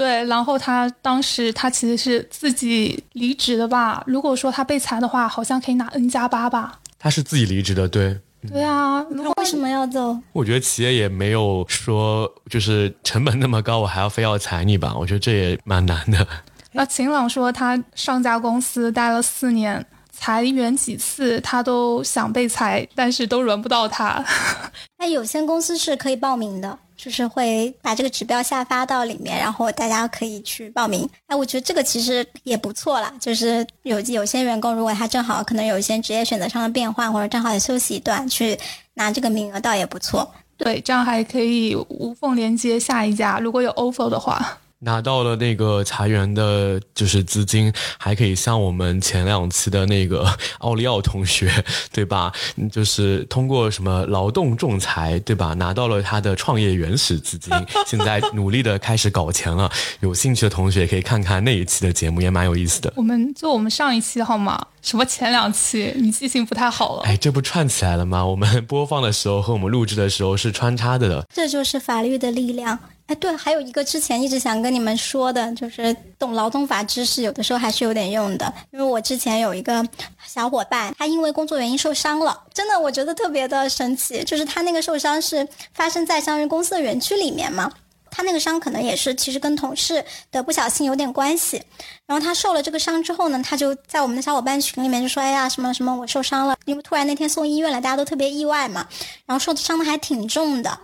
对，然后他当时他其实是自己离职的吧？如果说他被裁的话，好像可以拿 N 加八吧？他是自己离职的，对。对啊，那为什么要走？我觉得企业也没有说就是成本那么高，我还要非要裁你吧？我觉得这也蛮难的。那秦朗说他上家公司待了四年，裁员几次他都想被裁，但是都轮不到他。那有限公司是可以报名的。就是会把这个指标下发到里面，然后大家可以去报名。哎，我觉得这个其实也不错啦。就是有有些员工，如果他正好可能有一些职业选择上的变化，或者正好也休息一段，去拿这个名额倒也不错。对，这样还可以无缝连接下一家，如果有 offer 的话。拿到了那个茶园的，就是资金，还可以像我们前两期的那个 奥利奥同学，对吧？就是通过什么劳动仲裁，对吧？拿到了他的创业原始资金，现在努力的开始搞钱了。有兴趣的同学可以看看那一期的节目，也蛮有意思的。我们就我们上一期好吗？什么前两期？你记性不太好了。哎，这不串起来了吗？我们播放的时候和我们录制的时候是穿插的的。这就是法律的力量。哎，对，还有一个之前一直想跟你们说的，就是懂劳动法知识，有的时候还是有点用的。因为我之前有一个小伙伴，他因为工作原因受伤了，真的我觉得特别的神奇。就是他那个受伤是发生在相当于公司的园区里面嘛，他那个伤可能也是其实跟同事的不小心有点关系。然后他受了这个伤之后呢，他就在我们的小伙伴群里面就说：“哎呀，什么什么，我受伤了。”因为突然那天送医院了，大家都特别意外嘛。然后受伤的还挺重的。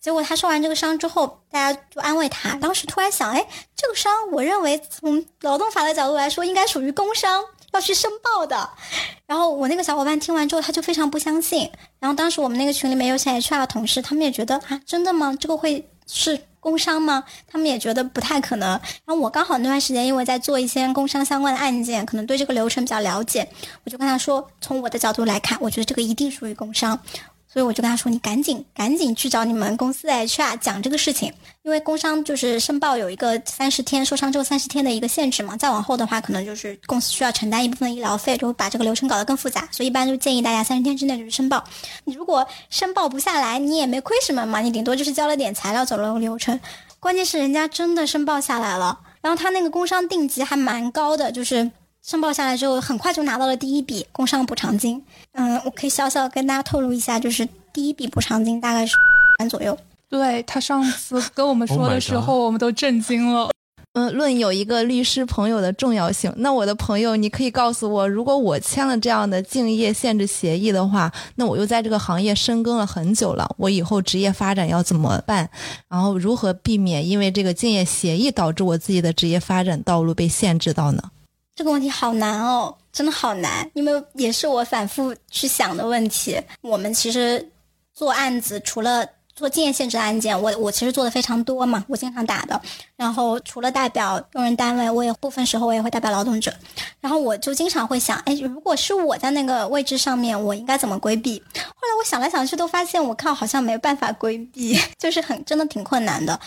结果他受完这个伤之后，大家就安慰他。当时突然想，哎，这个伤，我认为从劳动法的角度来说，应该属于工伤，要去申报的。然后我那个小伙伴听完之后，他就非常不相信。然后当时我们那个群里面有些 HR 的同事，他们也觉得啊，真的吗？这个会是工伤吗？他们也觉得不太可能。然后我刚好那段时间因为在做一些工伤相关的案件，可能对这个流程比较了解，我就跟他说，从我的角度来看，我觉得这个一定属于工伤。所以我就跟他说：“你赶紧赶紧去找你们公司的 HR 讲这个事情，因为工伤就是申报有一个三十天受伤之后三十天的一个限制嘛，再往后的话，可能就是公司需要承担一部分医疗费，就会把这个流程搞得更复杂。所以一般就建议大家三十天之内就去申报。你如果申报不下来，你也没亏什么嘛，你顶多就是交了点材料走了个流程。关键是人家真的申报下来了，然后他那个工伤定级还蛮高的，就是。”申报下来之后，很快就拿到了第一笔工伤补偿金。嗯，我可以小小跟大家透露一下，就是第一笔补偿金大概是万左右。对他上次跟我们 说的时候，我们都震惊了。嗯，论有一个律师朋友的重要性，那我的朋友，你可以告诉我，如果我签了这样的竞业限制协议的话，那我又在这个行业深耕了很久了，我以后职业发展要怎么办？然后如何避免因为这个竞业协议导致我自己的职业发展道路被限制到呢？这个问题好难哦，真的好难，因为也是我反复去想的问题。我们其实做案子，除了做竞业限制案件，我我其实做的非常多嘛，我经常打的。然后除了代表用人单位，我也部分时候我也会代表劳动者。然后我就经常会想，哎，如果是我在那个位置上面，我应该怎么规避？后来我想来想去，都发现我靠，好像没办法规避，就是很真的挺困难的。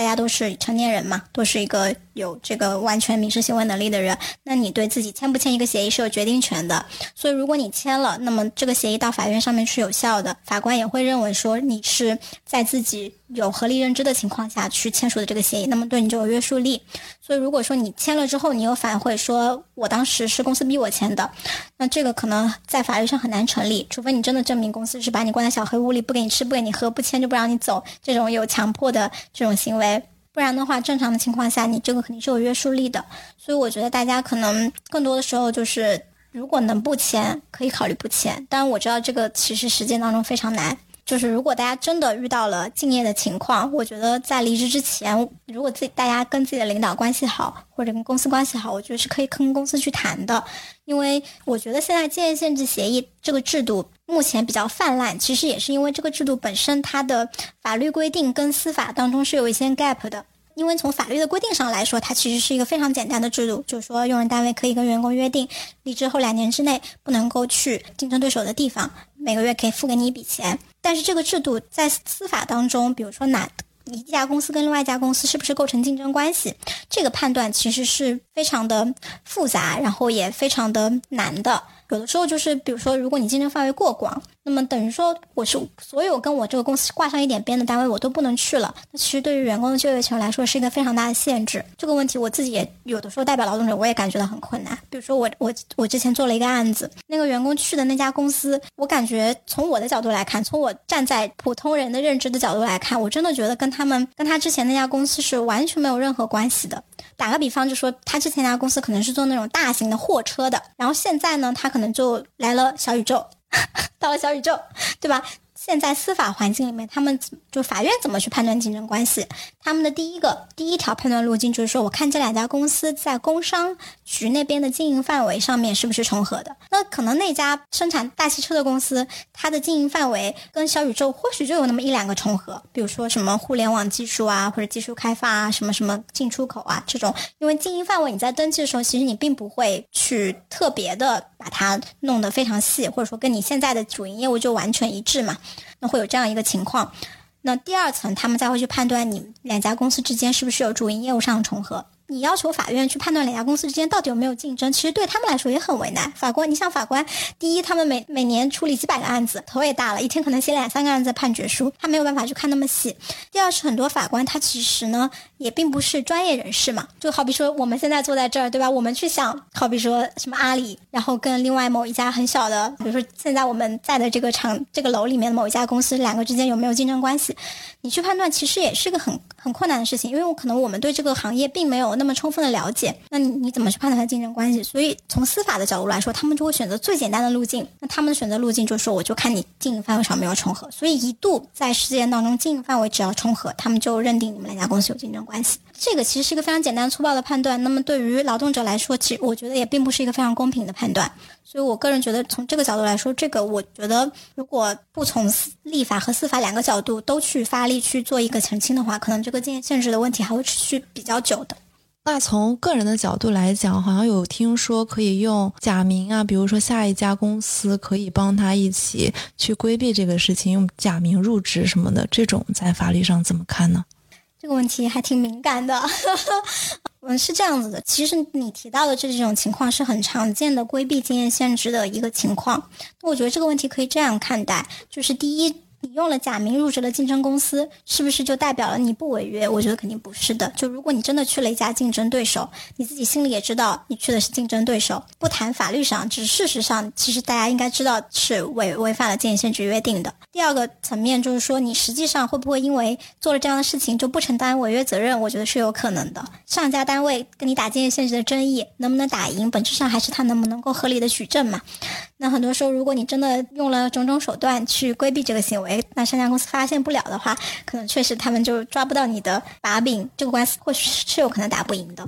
大家都是成年人嘛，都是一个有这个完全民事行为能力的人。那你对自己签不签一个协议是有决定权的。所以如果你签了，那么这个协议到法院上面是有效的，法官也会认为说你是在自己有合理认知的情况下去签署的这个协议，那么对你就有约束力。所以如果说你签了之后，你有反悔说我当时是公司逼我签的，那这个可能在法律上很难成立，除非你真的证明公司是把你关在小黑屋里，不给你吃，不给你喝，不签就不让你走，这种有强迫的这种行为。不然的话，正常的情况下，你这个肯定是有约束力的。所以我觉得大家可能更多的时候就是，如果能不签，可以考虑不签。当然我知道这个其实实践当中非常难。就是如果大家真的遇到了敬业的情况，我觉得在离职之前，如果自己大家跟自己的领导关系好，或者跟公司关系好，我觉得是可以跟公司去谈的。因为我觉得现在竞业限制协议这个制度目前比较泛滥，其实也是因为这个制度本身它的法律规定跟司法当中是有一些 gap 的。因为从法律的规定上来说，它其实是一个非常简单的制度，就是说用人单位可以跟员工约定，离职后两年之内不能够去竞争对手的地方，每个月可以付给你一笔钱。但是这个制度在司法当中，比如说哪一家公司跟另外一家公司是不是构成竞争关系，这个判断其实是非常的复杂，然后也非常的难的。有的时候就是，比如说，如果你竞争范围过广，那么等于说我是所有跟我这个公司挂上一点边的单位，我都不能去了。那其实对于员工的就业权来说，是一个非常大的限制。这个问题我自己也有的时候代表劳动者，我也感觉到很困难。比如说我我我之前做了一个案子，那个员工去的那家公司，我感觉从我的角度来看，从我站在普通人的认知的角度来看，我真的觉得跟他们跟他之前那家公司是完全没有任何关系的。打个比方，就说他之前那家公司可能是做那种大型的货车的，然后现在呢，他可能就来了小宇宙，到了小宇宙，对吧？现在司法环境里面，他们就法院怎么去判断竞争关系？他们的第一个第一条判断路径就是说，我看这两家公司在工商局那边的经营范围上面是不是重合的？那可能那家生产大汽车的公司，它的经营范围跟小宇宙或许就有那么一两个重合，比如说什么互联网技术啊，或者技术开发啊，什么什么进出口啊这种。因为经营范围你在登记的时候，其实你并不会去特别的把它弄得非常细，或者说跟你现在的主营业务就完全一致嘛。那会有这样一个情况，那第二层他们再会去判断你两家公司之间是不是有主营业务上的重合。你要求法院去判断两家公司之间到底有没有竞争，其实对他们来说也很为难。法官，你想法官，第一，他们每每年处理几百个案子，头也大了，一天可能写两三个案子判决书，他没有办法去看那么细。第二是很多法官他其实呢也并不是专业人士嘛，就好比说我们现在坐在这儿，对吧？我们去想，好比说什么阿里，然后跟另外某一家很小的，比如说现在我们在的这个厂这个楼里面的某一家公司，两个之间有没有竞争关系？你去判断其实也是个很很困难的事情，因为我可能我们对这个行业并没有。那么充分的了解，那你你怎么去判断它竞争关系？所以从司法的角度来说，他们就会选择最简单的路径。那他们的选择路径就是说，我就看你经营范围上没有重合。所以一度在事件当中，经营范围只要重合，他们就认定你们两家公司有竞争。关系这个其实是一个非常简单粗暴的判断。那么对于劳动者来说，其实我觉得也并不是一个非常公平的判断。所以我个人觉得，从这个角度来说，这个我觉得如果不从立法和司法两个角度都去发力去做一个澄清的话，可能这个禁限制的问题还会持续比较久的。那从个人的角度来讲，好像有听说可以用假名啊，比如说下一家公司可以帮他一起去规避这个事情，用假名入职什么的，这种在法律上怎么看呢？这个问题还挺敏感的。嗯，是这样子的，其实你提到的这几种情况是很常见的规避经验限制的一个情况。我觉得这个问题可以这样看待，就是第一。你用了假名入职了竞争公司，是不是就代表了你不违约？我觉得肯定不是的。就如果你真的去了一家竞争对手，你自己心里也知道你去的是竞争对手，不谈法律上，只是事实上，其实大家应该知道是违违反了竞业限制约定的。第二个层面就是说，你实际上会不会因为做了这样的事情就不承担违约责任？我觉得是有可能的。上家单位跟你打竞业限制的争议能不能打赢，本质上还是他能不能够合理的举证嘛。那很多时候，如果你真的用了种种手段去规避这个行为，那上家公司发现不了的话，可能确实他们就抓不到你的把柄，这个官司或许是有可能打不赢的。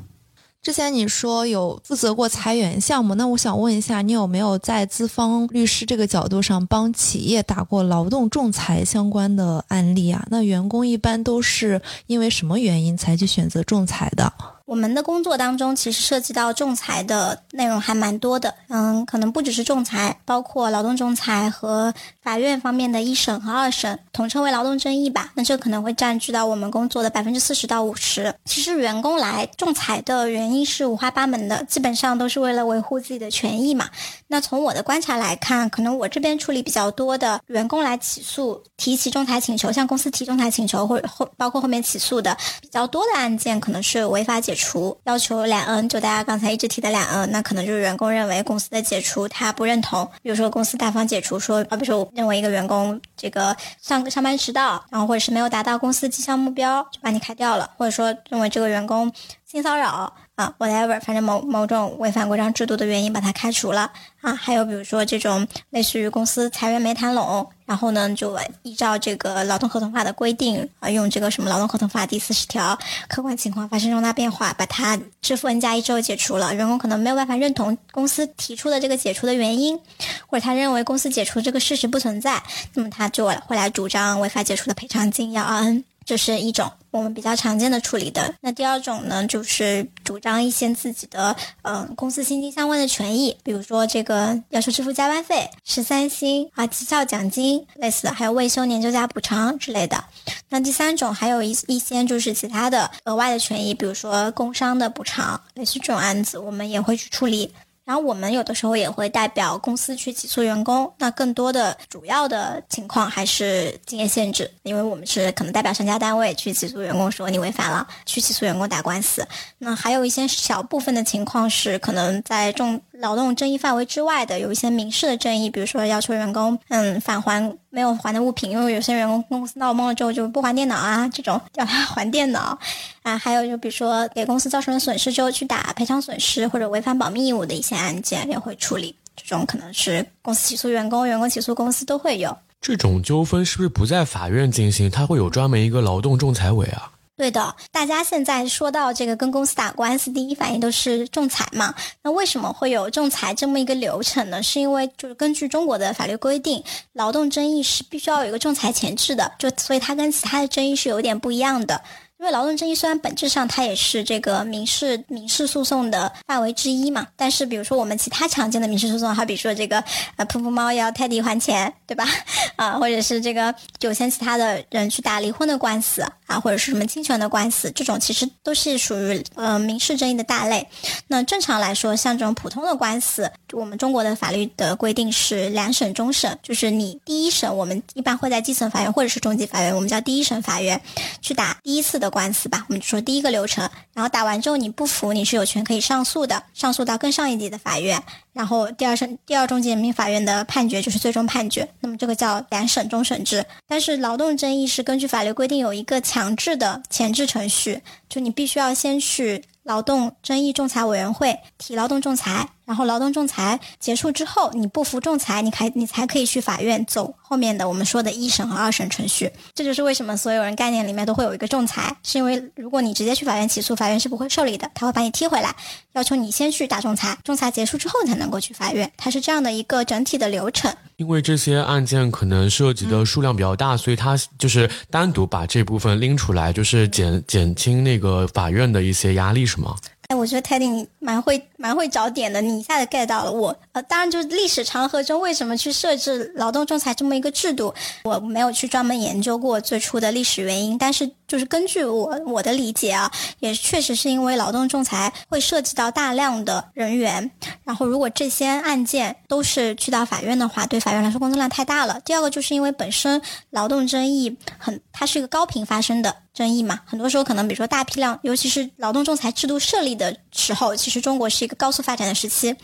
之前你说有负责过裁员项目，那我想问一下，你有没有在资方律师这个角度上帮企业打过劳动仲裁相关的案例啊？那员工一般都是因为什么原因才去选择仲裁的？我们的工作当中，其实涉及到仲裁的内容还蛮多的。嗯，可能不只是仲裁，包括劳动仲裁和法院方面的一审和二审，统称为劳动争议吧。那这可能会占据到我们工作的百分之四十到五十。其实员工来仲裁的原因是五花八门的，基本上都是为了维护自己的权益嘛。那从我的观察来看，可能我这边处理比较多的员工来起诉、提起仲裁请求，向公司提仲裁请求，或者后包括后面起诉的比较多的案件，可能是违法解解。除要求两 N，就大家刚才一直提的两 N，那可能就是员工认为公司的解除他不认同，比如说公司大方解除，说啊，比如说我认为一个员工这个上上班迟到，然后或者是没有达到公司绩效目标，就把你开掉了，或者说认为这个员工性骚扰。啊，whatever，反正某某种违反规章制度的原因把他开除了啊。还有比如说这种类似于公司裁员没谈拢，然后呢就依照这个劳动合同法的规定啊，用这个什么劳动合同法第四十条，客观情况发生重大变化，把他支付 N 加一之后解除了。员工可能没有办法认同公司提出的这个解除的原因，或者他认为公司解除这个事实不存在，那么他就会来主张违法解除的赔偿金要 N。这是一种我们比较常见的处理的。那第二种呢，就是主张一些自己的嗯公司薪金相关的权益，比如说这个要求支付加班费、十三薪啊、绩效奖金类似的，还有未休年休假补偿之类的。那第三种还有一一些就是其他的额外的权益，比如说工伤的补偿，类似这种案子，我们也会去处理。然后我们有的时候也会代表公司去起诉员工，那更多的主要的情况还是竞业限制，因为我们是可能代表商家单位去起诉员工，说你违反了，去起诉员工打官司。那还有一些小部分的情况是可能在重劳动争议范围之外的，有一些民事的争议，比如说要求员工嗯返还没有还的物品，因为有些员工公司闹崩了之后就不还电脑啊，这种叫他 还电脑啊，还有就比如说给公司造成了损失之后去打赔偿损失或者违反保密义务的一些案件也会处理，这种可能是公司起诉员工，员工起诉公司都会有。这种纠纷是不是不在法院进行，它会有专门一个劳动仲裁委啊？对的，大家现在说到这个跟公司打官司，第一反应都是仲裁嘛。那为什么会有仲裁这么一个流程呢？是因为就是根据中国的法律规定，劳动争议是必须要有一个仲裁前置的，就所以它跟其他的争议是有点不一样的。因为劳动争议虽然本质上它也是这个民事民事诉讼的范围之一嘛，但是比如说我们其他常见的民事诉讼，好比说这个呃噗噗猫要泰迪还钱，对吧？啊，或者是这个有些其他的人去打离婚的官司或者是什么侵权的官司，这种其实都是属于呃民事争议的大类。那正常来说，像这种普通的官司，我们中国的法律的规定是两审终审，就是你第一审我们一般会在基层法院或者是中级法院，我们叫第一审法院去打第一次的。官司吧，我们就说第一个流程，然后打完之后你不服，你是有权可以上诉的，上诉到更上一级的法院，然后第二审第二中级人民法院的判决就是最终判决，那么这个叫两审终审制。但是劳动争议是根据法律规定有一个强制的前置程序，就你必须要先去劳动争议仲裁委员会提劳动仲裁，然后劳动仲裁结束之后，你不服仲裁，你还你才可以去法院走后面的我们说的一审和二审程序。这就是为什么所有人概念里面都会有一个仲裁，是因为如果你直接去法院起诉，法院是不会受理的，他会把你踢回来，要求你先去打仲裁，仲裁结束之后才能够去法院，它是这样的一个整体的流程。因为这些案件可能涉及的数量比较大，所以他就是单独把这部分拎出来，就是减减轻那个法院的一些压力，是吗？哎，我觉得 Teddy 你蛮会蛮会找点的，你一下子 get 到了我。呃，当然就是历史长河中为什么去设置劳动仲裁这么一个制度，我没有去专门研究过最初的历史原因，但是就是根据我我的理解啊，也确实是因为劳动仲裁会涉及到大量的人员，然后如果这些案件都是去到法院的话，对法院来说工作量太大了。第二个就是因为本身劳动争议很，它是一个高频发生的。争议嘛，很多时候可能，比如说大批量，尤其是劳动仲裁制度设立的时候，其实中国是一个高速发展的时期。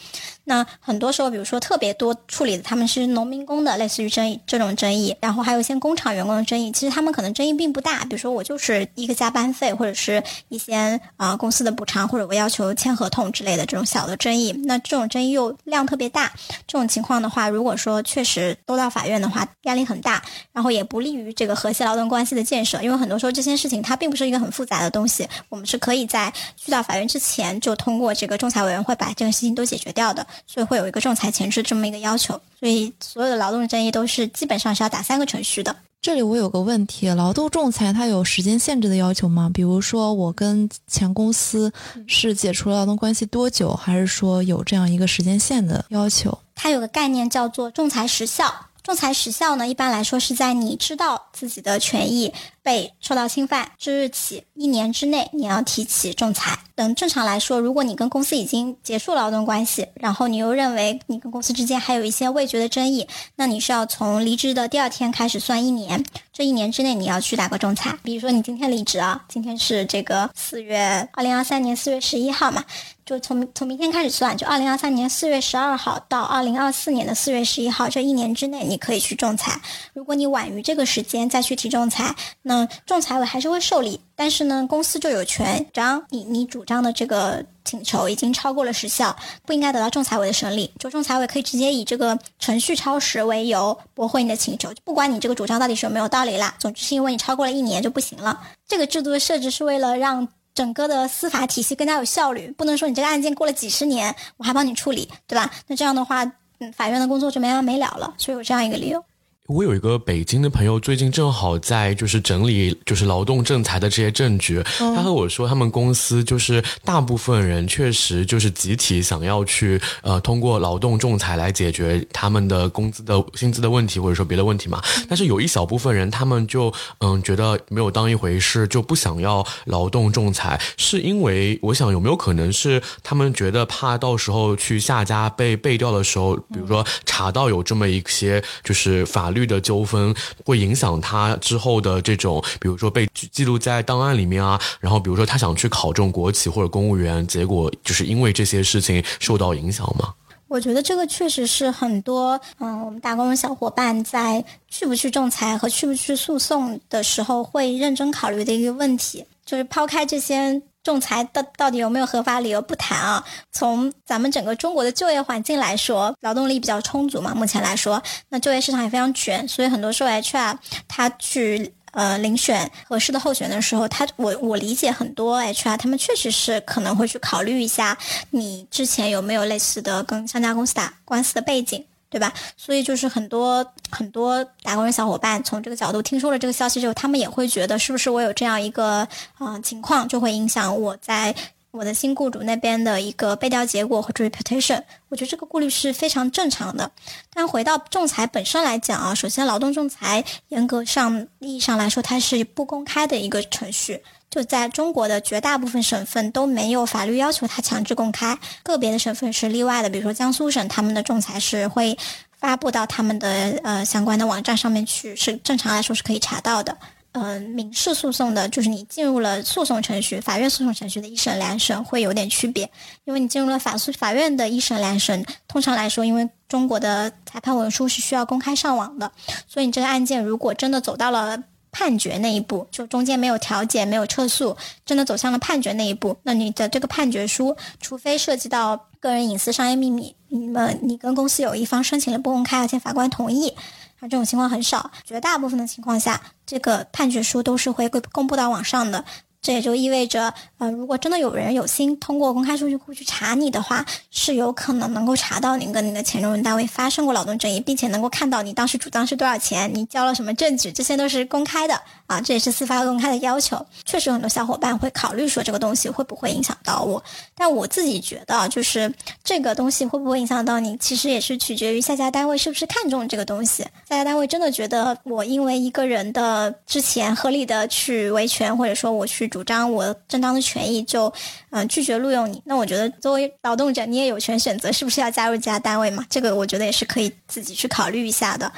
那很多时候，比如说特别多处理的，他们是农民工的，类似于争议这种争议，然后还有一些工厂员工的争议，其实他们可能争议并不大。比如说我就是一个加班费，或者是一些啊公司的补偿，或者我要求签合同之类的这种小的争议。那这种争议又量特别大，这种情况的话，如果说确实都到法院的话，压力很大，然后也不利于这个和谐劳动关系的建设，因为很多时候这些事情它并不是一个很复杂的东西，我们是可以在去到法院之前就通过这个仲裁委员会把这个事情都解决掉的。所以会有一个仲裁前置这么一个要求，所以所有的劳动争议都是基本上是要打三个程序的。这里我有个问题，劳动仲裁它有时间限制的要求吗？比如说我跟前公司是解除劳动关系多久，还是说有这样一个时间线的要求？它有个概念叫做仲裁时效。仲裁时效呢，一般来说是在你知道自己的权益被受到侵犯之日起一年之内，你要提起仲裁。等正常来说，如果你跟公司已经结束劳动关系，然后你又认为你跟公司之间还有一些未决的争议，那你是要从离职的第二天开始算一年，这一年之内你要去打个仲裁。比如说你今天离职啊，今天是这个四月二零二三年四月十一号嘛。就从从明天开始算，就二零二三年四月十二号到二零二四年的四月十一号这一年之内，你可以去仲裁。如果你晚于这个时间再去提仲裁，那仲裁委还是会受理，但是呢，公司就有权主张你你主张的这个请求已经超过了时效，不应该得到仲裁委的审理。就仲裁委可以直接以这个程序超时为由驳回你的请求，不管你这个主张到底是有没有道理啦，总之是因为你超过了一年就不行了。这个制度的设置是为了让。整个的司法体系更加有效率，不能说你这个案件过了几十年，我还帮你处理，对吧？那这样的话，嗯，法院的工作就没完没了了，所以有这样一个理由。我有一个北京的朋友，最近正好在就是整理就是劳动仲裁的这些证据。他和我说，他们公司就是大部分人确实就是集体想要去呃通过劳动仲裁来解决他们的工资的薪资的问题，或者说别的问题嘛。但是有一小部分人，他们就嗯觉得没有当一回事，就不想要劳动仲裁，是因为我想有没有可能是他们觉得怕到时候去下家被背调的时候，比如说查到有这么一些就是法律。律的纠纷会影响他之后的这种，比如说被记录在档案里面啊，然后比如说他想去考中国企或者公务员，结果就是因为这些事情受到影响吗？我觉得这个确实是很多嗯，我们打工的小伙伴在去不去仲裁和去不去诉讼的时候会认真考虑的一个问题，就是抛开这些。仲裁到到底有没有合法理由不谈啊？从咱们整个中国的就业环境来说，劳动力比较充足嘛。目前来说，那就业市场也非常卷，所以很多时候 HR 他去呃遴选合适的候选的时候，他我我理解很多 HR 他们确实是可能会去考虑一下你之前有没有类似的跟上家公司打官司的背景。对吧？所以就是很多很多打工人小伙伴从这个角度听说了这个消息之后，他们也会觉得是不是我有这样一个啊情况，就会影响我在我的新雇主那边的一个背调结果和 reputation。我觉得这个顾虑是非常正常的。但回到仲裁本身来讲啊，首先劳动仲裁严格上意义上来说，它是不公开的一个程序。就在中国的绝大部分省份都没有法律要求它强制公开，个别的省份是例外的，比如说江苏省，他们的仲裁是会发布到他们的呃相关的网站上面去，是正常来说是可以查到的。嗯，民事诉讼的，就是你进入了诉讼程序，法院诉讼程序的一审、两审会有点区别，因为你进入了法诉法院的一审、两审，通常来说，因为中国的裁判文书是需要公开上网的，所以你这个案件如果真的走到了。判决那一步，就中间没有调解、没有撤诉，真的走向了判决那一步，那你的这个判决书，除非涉及到个人隐私、商业秘密，那么你跟公司有一方申请了不公开，而且法官同意，那，这种情况很少，绝大部分的情况下，这个判决书都是会公布到网上的。这也就意味着，呃，如果真的有人有心通过公开数据库去查你的话，是有可能能够查到你跟你的前用人单位发生过劳动争议，并且能够看到你当时主张是多少钱，你交了什么证据，这些都是公开的啊，这也是司法公开的要求。确实，很多小伙伴会考虑说这个东西会不会影响到我，但我自己觉得，就是这个东西会不会影响到你，其实也是取决于下家单位是不是看重这个东西。下家单位真的觉得我因为一个人的之前合理的去维权，或者说我去。主张我正当的权益，就嗯拒绝录用你。那我觉得作为劳动者，你也有权选择是不是要加入这家单位嘛？这个我觉得也是可以自己去考虑一下的。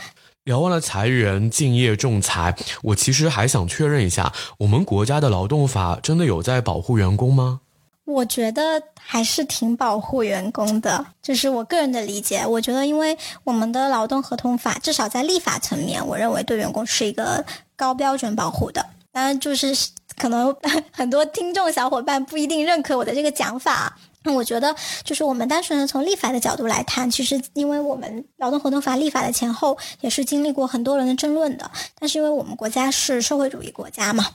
聊完了裁员、竞业、仲裁，我其实还想确认一下，我们国家的劳动法真的有在保护员工吗？我觉得还是挺保护员工的，这是我个人的理解。我觉得，因为我们的劳动合同法，至少在立法层面，我认为对员工是一个高标准保护的。当然，就是可能 很多听众小伙伴不一定认可我的这个讲法。那我觉得，就是我们单纯的从立法的角度来谈，其实因为我们劳动合同法立法的前后也是经历过很多人的争论的。但是因为我们国家是社会主义国家嘛，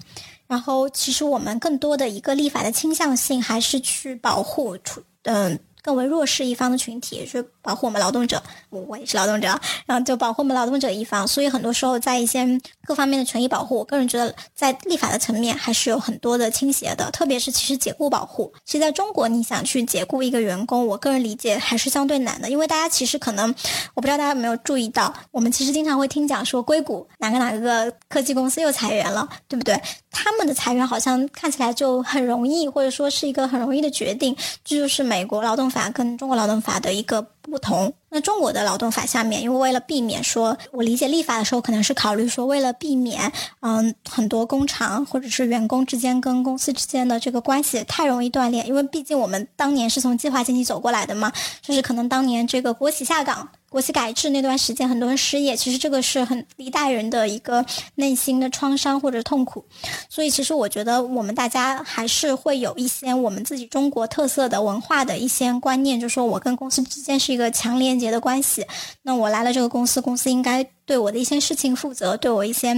然后其实我们更多的一个立法的倾向性还是去保护出嗯。更为弱势一方的群体，是保护我们劳动者，我我也是劳动者，然后就保护我们劳动者一方。所以很多时候，在一些各方面的权益保护，我个人觉得在立法的层面还是有很多的倾斜的。特别是其实解雇保护，其实在中国你想去解雇一个员工，我个人理解还是相对难的，因为大家其实可能我不知道大家有没有注意到，我们其实经常会听讲说硅谷哪个哪个科技公司又裁员了，对不对？他们的裁员好像看起来就很容易，或者说是一个很容易的决定，这就是美国劳动法跟中国劳动法的一个。不同。那中国的劳动法下面，因为为了避免说，我理解立法的时候可能是考虑说，为了避免，嗯，很多工厂或者是员工之间跟公司之间的这个关系太容易断裂，因为毕竟我们当年是从计划经济走过来的嘛，就是可能当年这个国企下岗、国企改制那段时间，很多人失业，其实这个是很一代人的一个内心的创伤或者痛苦。所以，其实我觉得我们大家还是会有一些我们自己中国特色的文化的一些观念，就是说我跟公司之间是一个强连接的关系。那我来了这个公司，公司应该对我的一些事情负责，对我一些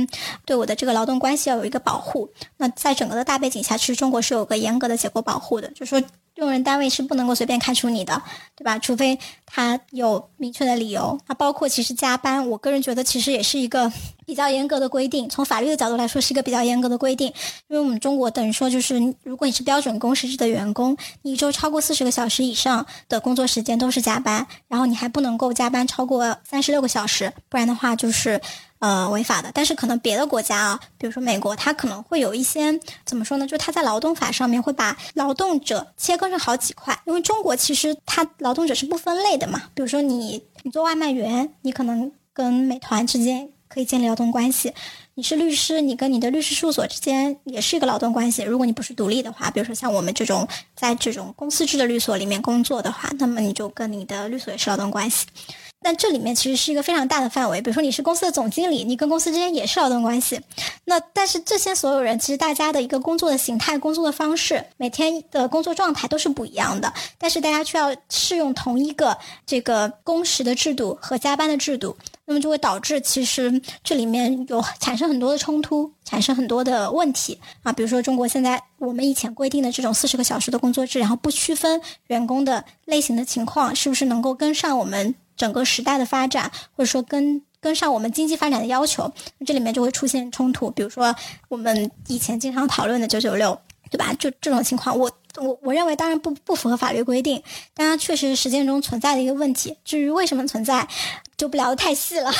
对我的这个劳动关系要有一个保护。那在整个的大背景下，其实中国是有个严格的解雇保护的，就是说。用人单位是不能够随便开除你的，对吧？除非他有明确的理由。那包括其实加班，我个人觉得其实也是一个比较严格的规定。从法律的角度来说，是一个比较严格的规定。因为我们中国等于说就是，如果你是标准工时制的员工，你一周超过四十个小时以上的工作时间都是加班，然后你还不能够加班超过三十六个小时，不然的话就是。呃，违法的，但是可能别的国家啊，比如说美国，它可能会有一些怎么说呢？就是它在劳动法上面会把劳动者切割成好几块，因为中国其实它劳动者是不分类的嘛。比如说你你做外卖员，你可能跟美团之间可以建立劳动关系；你是律师，你跟你的律师事务所之间也是一个劳动关系。如果你不是独立的话，比如说像我们这种在这种公司制的律所里面工作的话，那么你就跟你的律所也是劳动关系。但这里面其实是一个非常大的范围，比如说你是公司的总经理，你跟公司之间也是劳动关系。那但是这些所有人其实大家的一个工作的形态、工作的方式、每天的工作状态都是不一样的，但是大家却要适用同一个这个工时的制度和加班的制度，那么就会导致其实这里面有产生很多的冲突，产生很多的问题啊。比如说中国现在我们以前规定的这种四十个小时的工作制，然后不区分员工的类型的情况，是不是能够跟上我们？整个时代的发展，或者说跟跟上我们经济发展的要求，这里面就会出现冲突。比如说，我们以前经常讨论的九九六，对吧？就这种情况，我我我认为当然不不符合法律规定，但它确实实践中存在的一个问题。至于为什么存在，就不聊得太细了。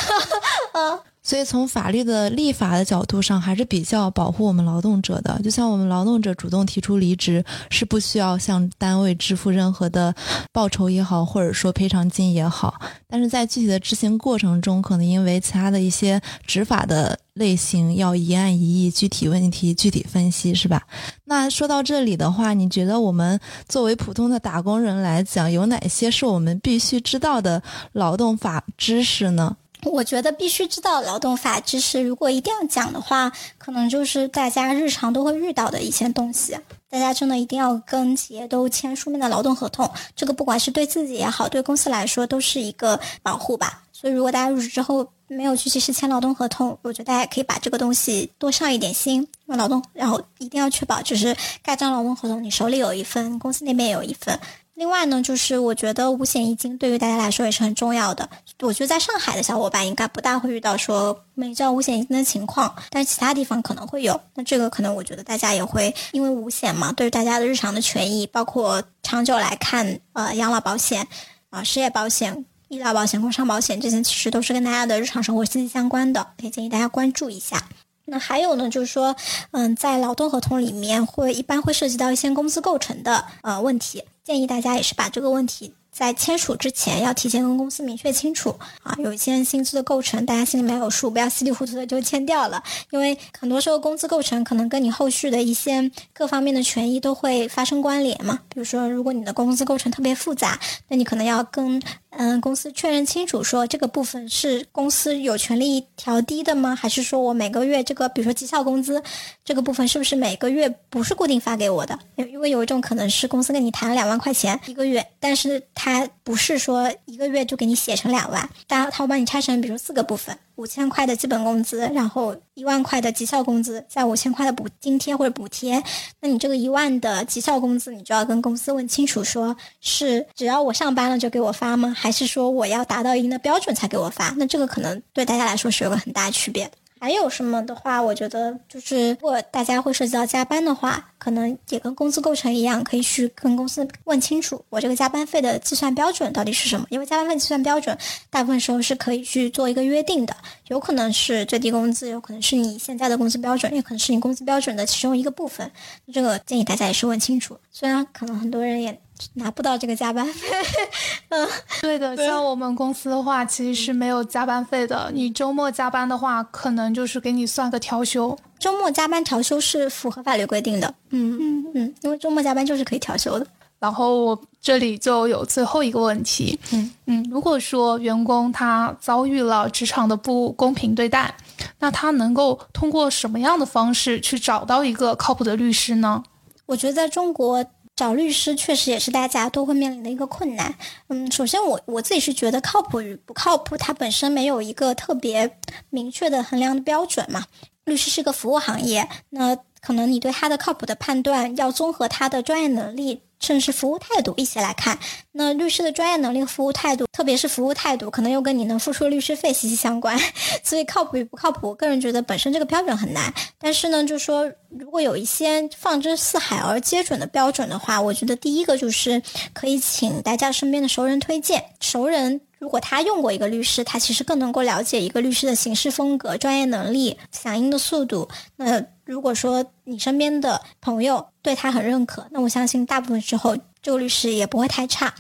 嗯。所以，从法律的立法的角度上，还是比较保护我们劳动者的。就像我们劳动者主动提出离职，是不需要向单位支付任何的报酬也好，或者说赔偿金也好。但是在具体的执行过程中，可能因为其他的一些执法的类型，要一案一议、具体问题具体分析，是吧？那说到这里的话，你觉得我们作为普通的打工人来讲，有哪些是我们必须知道的劳动法知识呢？我觉得必须知道劳动法知识。如果一定要讲的话，可能就是大家日常都会遇到的一些东西。大家真的一定要跟企业都签书面的劳动合同，这个不管是对自己也好，对公司来说都是一个保护吧。所以，如果大家入职之后没有去及时签劳动合同，我觉得大家可以把这个东西多上一点心。那劳动，然后一定要确保，就是盖章劳动合同，你手里有一份，公司那边有一份。另外呢，就是我觉得五险一金对于大家来说也是很重要的。我觉得在上海的小伙伴应该不大会遇到说没交五险一金的情况，但是其他地方可能会有。那这个可能我觉得大家也会因为五险嘛，对于大家的日常的权益，包括长久来看，呃，养老保险啊，失业保险。医疗保险、工伤保险这些其实都是跟大家的日常生活息息相关的，可以建议大家关注一下。那还有呢，就是说，嗯，在劳动合同里面会一般会涉及到一些工资构成的呃问题，建议大家也是把这个问题。在签署之前，要提前跟公司明确清楚啊，有一些薪资的构成，大家心里面有数，不要稀里糊涂的就签掉了。因为很多时候工资构成可能跟你后续的一些各方面的权益都会发生关联嘛。比如说，如果你的工资构成特别复杂，那你可能要跟嗯公司确认清楚，说这个部分是公司有权利调低的吗？还是说我每个月这个，比如说绩效工资这个部分是不是每个月不是固定发给我的？因为有一种可能是公司跟你谈了两万块钱一个月，但是他不是说一个月就给你写成两万，他他会帮你拆成，比如四个部分：五千块的基本工资，然后一万块的绩效工资，再五千块的补津贴或者补贴。那你这个一万的绩效工资，你就要跟公司问清楚，说是只要我上班了就给我发吗？还是说我要达到一定的标准才给我发？那这个可能对大家来说是有个很大区别。还有什么的话，我觉得就是，如果大家会涉及到加班的话，可能也跟工资构成一样，可以去跟公司问清楚，我这个加班费的计算标准到底是什么？因为加班费计算标准，大部分时候是可以去做一个约定的，有可能是最低工资，有可能是你现在的工资标准，也可能是你工资标准的其中一个部分。这个建议大家也是问清楚，虽然可能很多人也。拿不到这个加班费，嗯，对的。像我们公司的话，其实是没有加班费的。你周末加班的话，可能就是给你算个调休。周末加班调休是符合法律规定的。嗯嗯嗯，因为周末加班就是可以调休的。然后我这里就有最后一个问题。嗯嗯，如果说员工他遭遇了职场的不公平对待，那他能够通过什么样的方式去找到一个靠谱的律师呢？我觉得在中国。找律师确实也是大家都会面临的一个困难。嗯，首先我我自己是觉得靠谱与不靠谱，它本身没有一个特别明确的衡量的标准嘛。律师是个服务行业，那可能你对他的靠谱的判断要综合他的专业能力。甚至是服务态度一起来看，那律师的专业能力和服务态度，特别是服务态度，可能又跟你能付出律师费息息相关。所以靠谱与不靠谱，我个人觉得本身这个标准很难。但是呢，就说如果有一些放之四海而皆准的标准的话，我觉得第一个就是可以请大家身边的熟人推荐。熟人如果他用过一个律师，他其实更能够了解一个律师的行事风格、专业能力、响应的速度。那如果说你身边的朋友对他很认可，那我相信大部分时候这个律师也不会太差。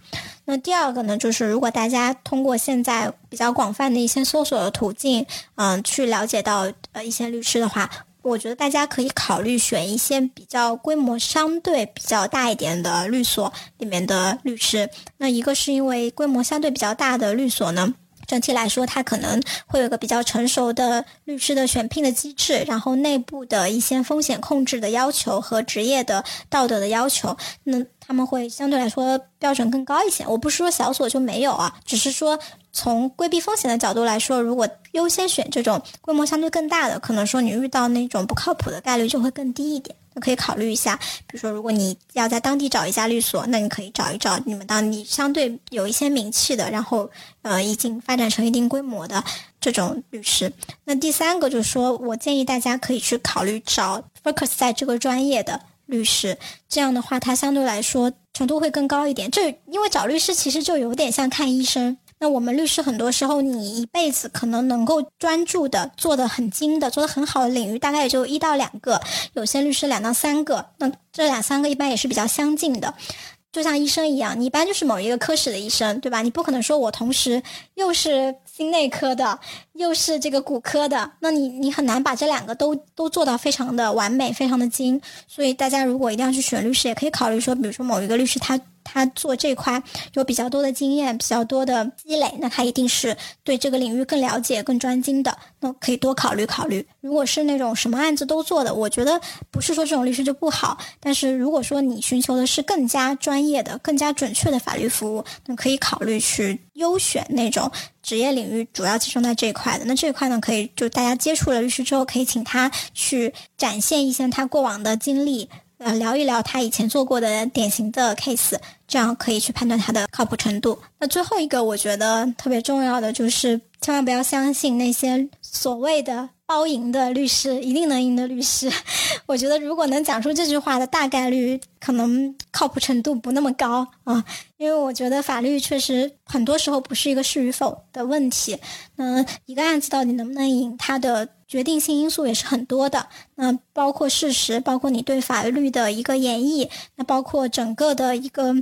那第二个呢，就是如果大家通过现在比较广泛的一些搜索的途径，嗯，去了解到呃一些律师的话，我觉得大家可以考虑选一些比较规模相对比较大一点的律所里面的律师。那一个是因为规模相对比较大的律所呢。整体来说，它可能会有一个比较成熟的律师的选聘的机制，然后内部的一些风险控制的要求和职业的道德的要求，那他们会相对来说标准更高一些。我不是说小所就没有啊，只是说从规避风险的角度来说，如果优先选这种规模相对更大的，可能说你遇到那种不靠谱的概率就会更低一点。那可以考虑一下，比如说，如果你要在当地找一家律所，那你可以找一找你们当地相对有一些名气的，然后呃已经发展成一定规模的这种律师。那第三个就是说，我建议大家可以去考虑找 focus 在这个专业的律师，这样的话，它相对来说程度会更高一点。这因为找律师其实就有点像看医生。那我们律师很多时候，你一辈子可能能够专注的做的很精的、做的很好的领域，大概也就一到两个，有些律师两到三个。那这两三个一般也是比较相近的，就像医生一样，你一般就是某一个科室的医生，对吧？你不可能说我同时又是心内科的，又是这个骨科的，那你你很难把这两个都都做到非常的完美、非常的精。所以大家如果一定要去选律师，也可以考虑说，比如说某一个律师他。他做这块有比较多的经验、比较多的积累，那他一定是对这个领域更了解、更专精的，那可以多考虑考虑。如果是那种什么案子都做的，我觉得不是说这种律师就不好，但是如果说你寻求的是更加专业的、更加准确的法律服务，那可以考虑去优选那种职业领域主要集中在这一块的。那这一块呢，可以就大家接触了律师之后，可以请他去展现一些他过往的经历。呃，聊一聊他以前做过的典型的 case，这样可以去判断他的靠谱程度。那最后一个，我觉得特别重要的就是，千万不要相信那些所谓的包赢的律师，一定能赢的律师。我觉得，如果能讲出这句话的，大概率可能靠谱程度不那么高啊。因为我觉得法律确实很多时候不是一个是与否的问题。那一个案子到底能不能赢，它的。决定性因素也是很多的，那包括事实，包括你对法律的一个演绎，那包括整个的一个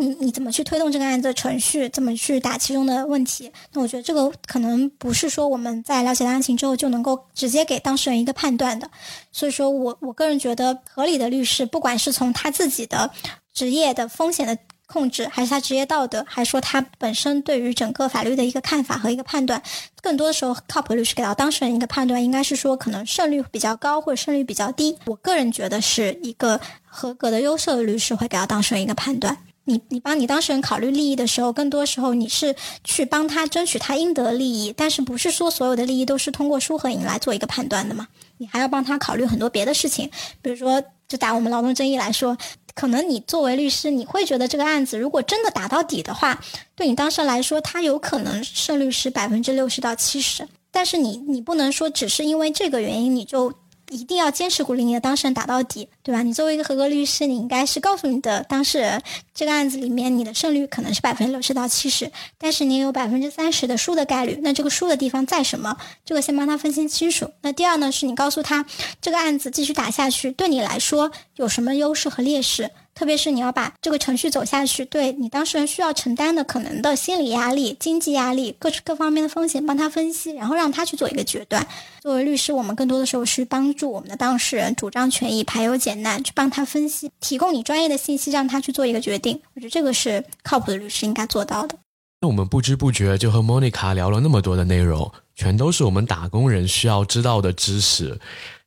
你你怎么去推动这个案子的程序，怎么去打其中的问题。那我觉得这个可能不是说我们在了解案情之后就能够直接给当事人一个判断的。所以说我我个人觉得，合理的律师，不管是从他自己的职业的风险的。控制还是他职业道德，还是说他本身对于整个法律的一个看法和一个判断，更多的时候靠谱律师给到当事人一个判断，应该是说可能胜率比较高或者胜率比较低。我个人觉得是一个合格的优秀的律师会给到当事人一个判断。你你帮你当事人考虑利益的时候，更多时候你是去帮他争取他应得的利益，但是不是说所有的利益都是通过输和赢来做一个判断的嘛？你还要帮他考虑很多别的事情，比如说就打我们劳动争议来说。可能你作为律师，你会觉得这个案子如果真的打到底的话，对你当事人来说，他有可能胜率是百分之六十到七十。但是你你不能说只是因为这个原因你就。一定要坚持鼓励你的当事人打到底，对吧？你作为一个合格律师，你应该是告诉你的当事人，这个案子里面你的胜率可能是百分之六十到七十，但是你有百分之三十的输的概率。那这个输的地方在什么？这个先帮他分析清楚。那第二呢，是你告诉他，这个案子继续打下去对你来说有什么优势和劣势。特别是你要把这个程序走下去，对你当事人需要承担的可能的心理压力、经济压力、各各方面的风险，帮他分析，然后让他去做一个决断。作为律师，我们更多的时候是帮助我们的当事人主张权益、排忧解难，去帮他分析，提供你专业的信息，让他去做一个决定。我觉得这个是靠谱的律师应该做到的。那我们不知不觉就和莫妮卡聊了那么多的内容，全都是我们打工人需要知道的知识。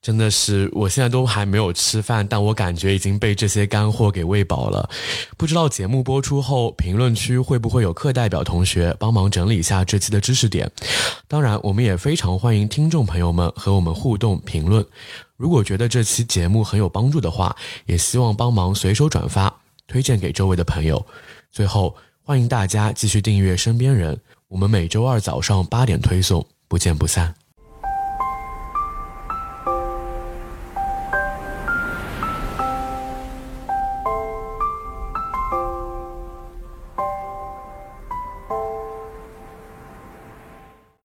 真的是，我现在都还没有吃饭，但我感觉已经被这些干货给喂饱了。不知道节目播出后，评论区会不会有课代表同学帮忙整理一下这期的知识点？当然，我们也非常欢迎听众朋友们和我们互动评论。如果觉得这期节目很有帮助的话，也希望帮忙随手转发，推荐给周围的朋友。最后，欢迎大家继续订阅《身边人》，我们每周二早上八点推送，不见不散。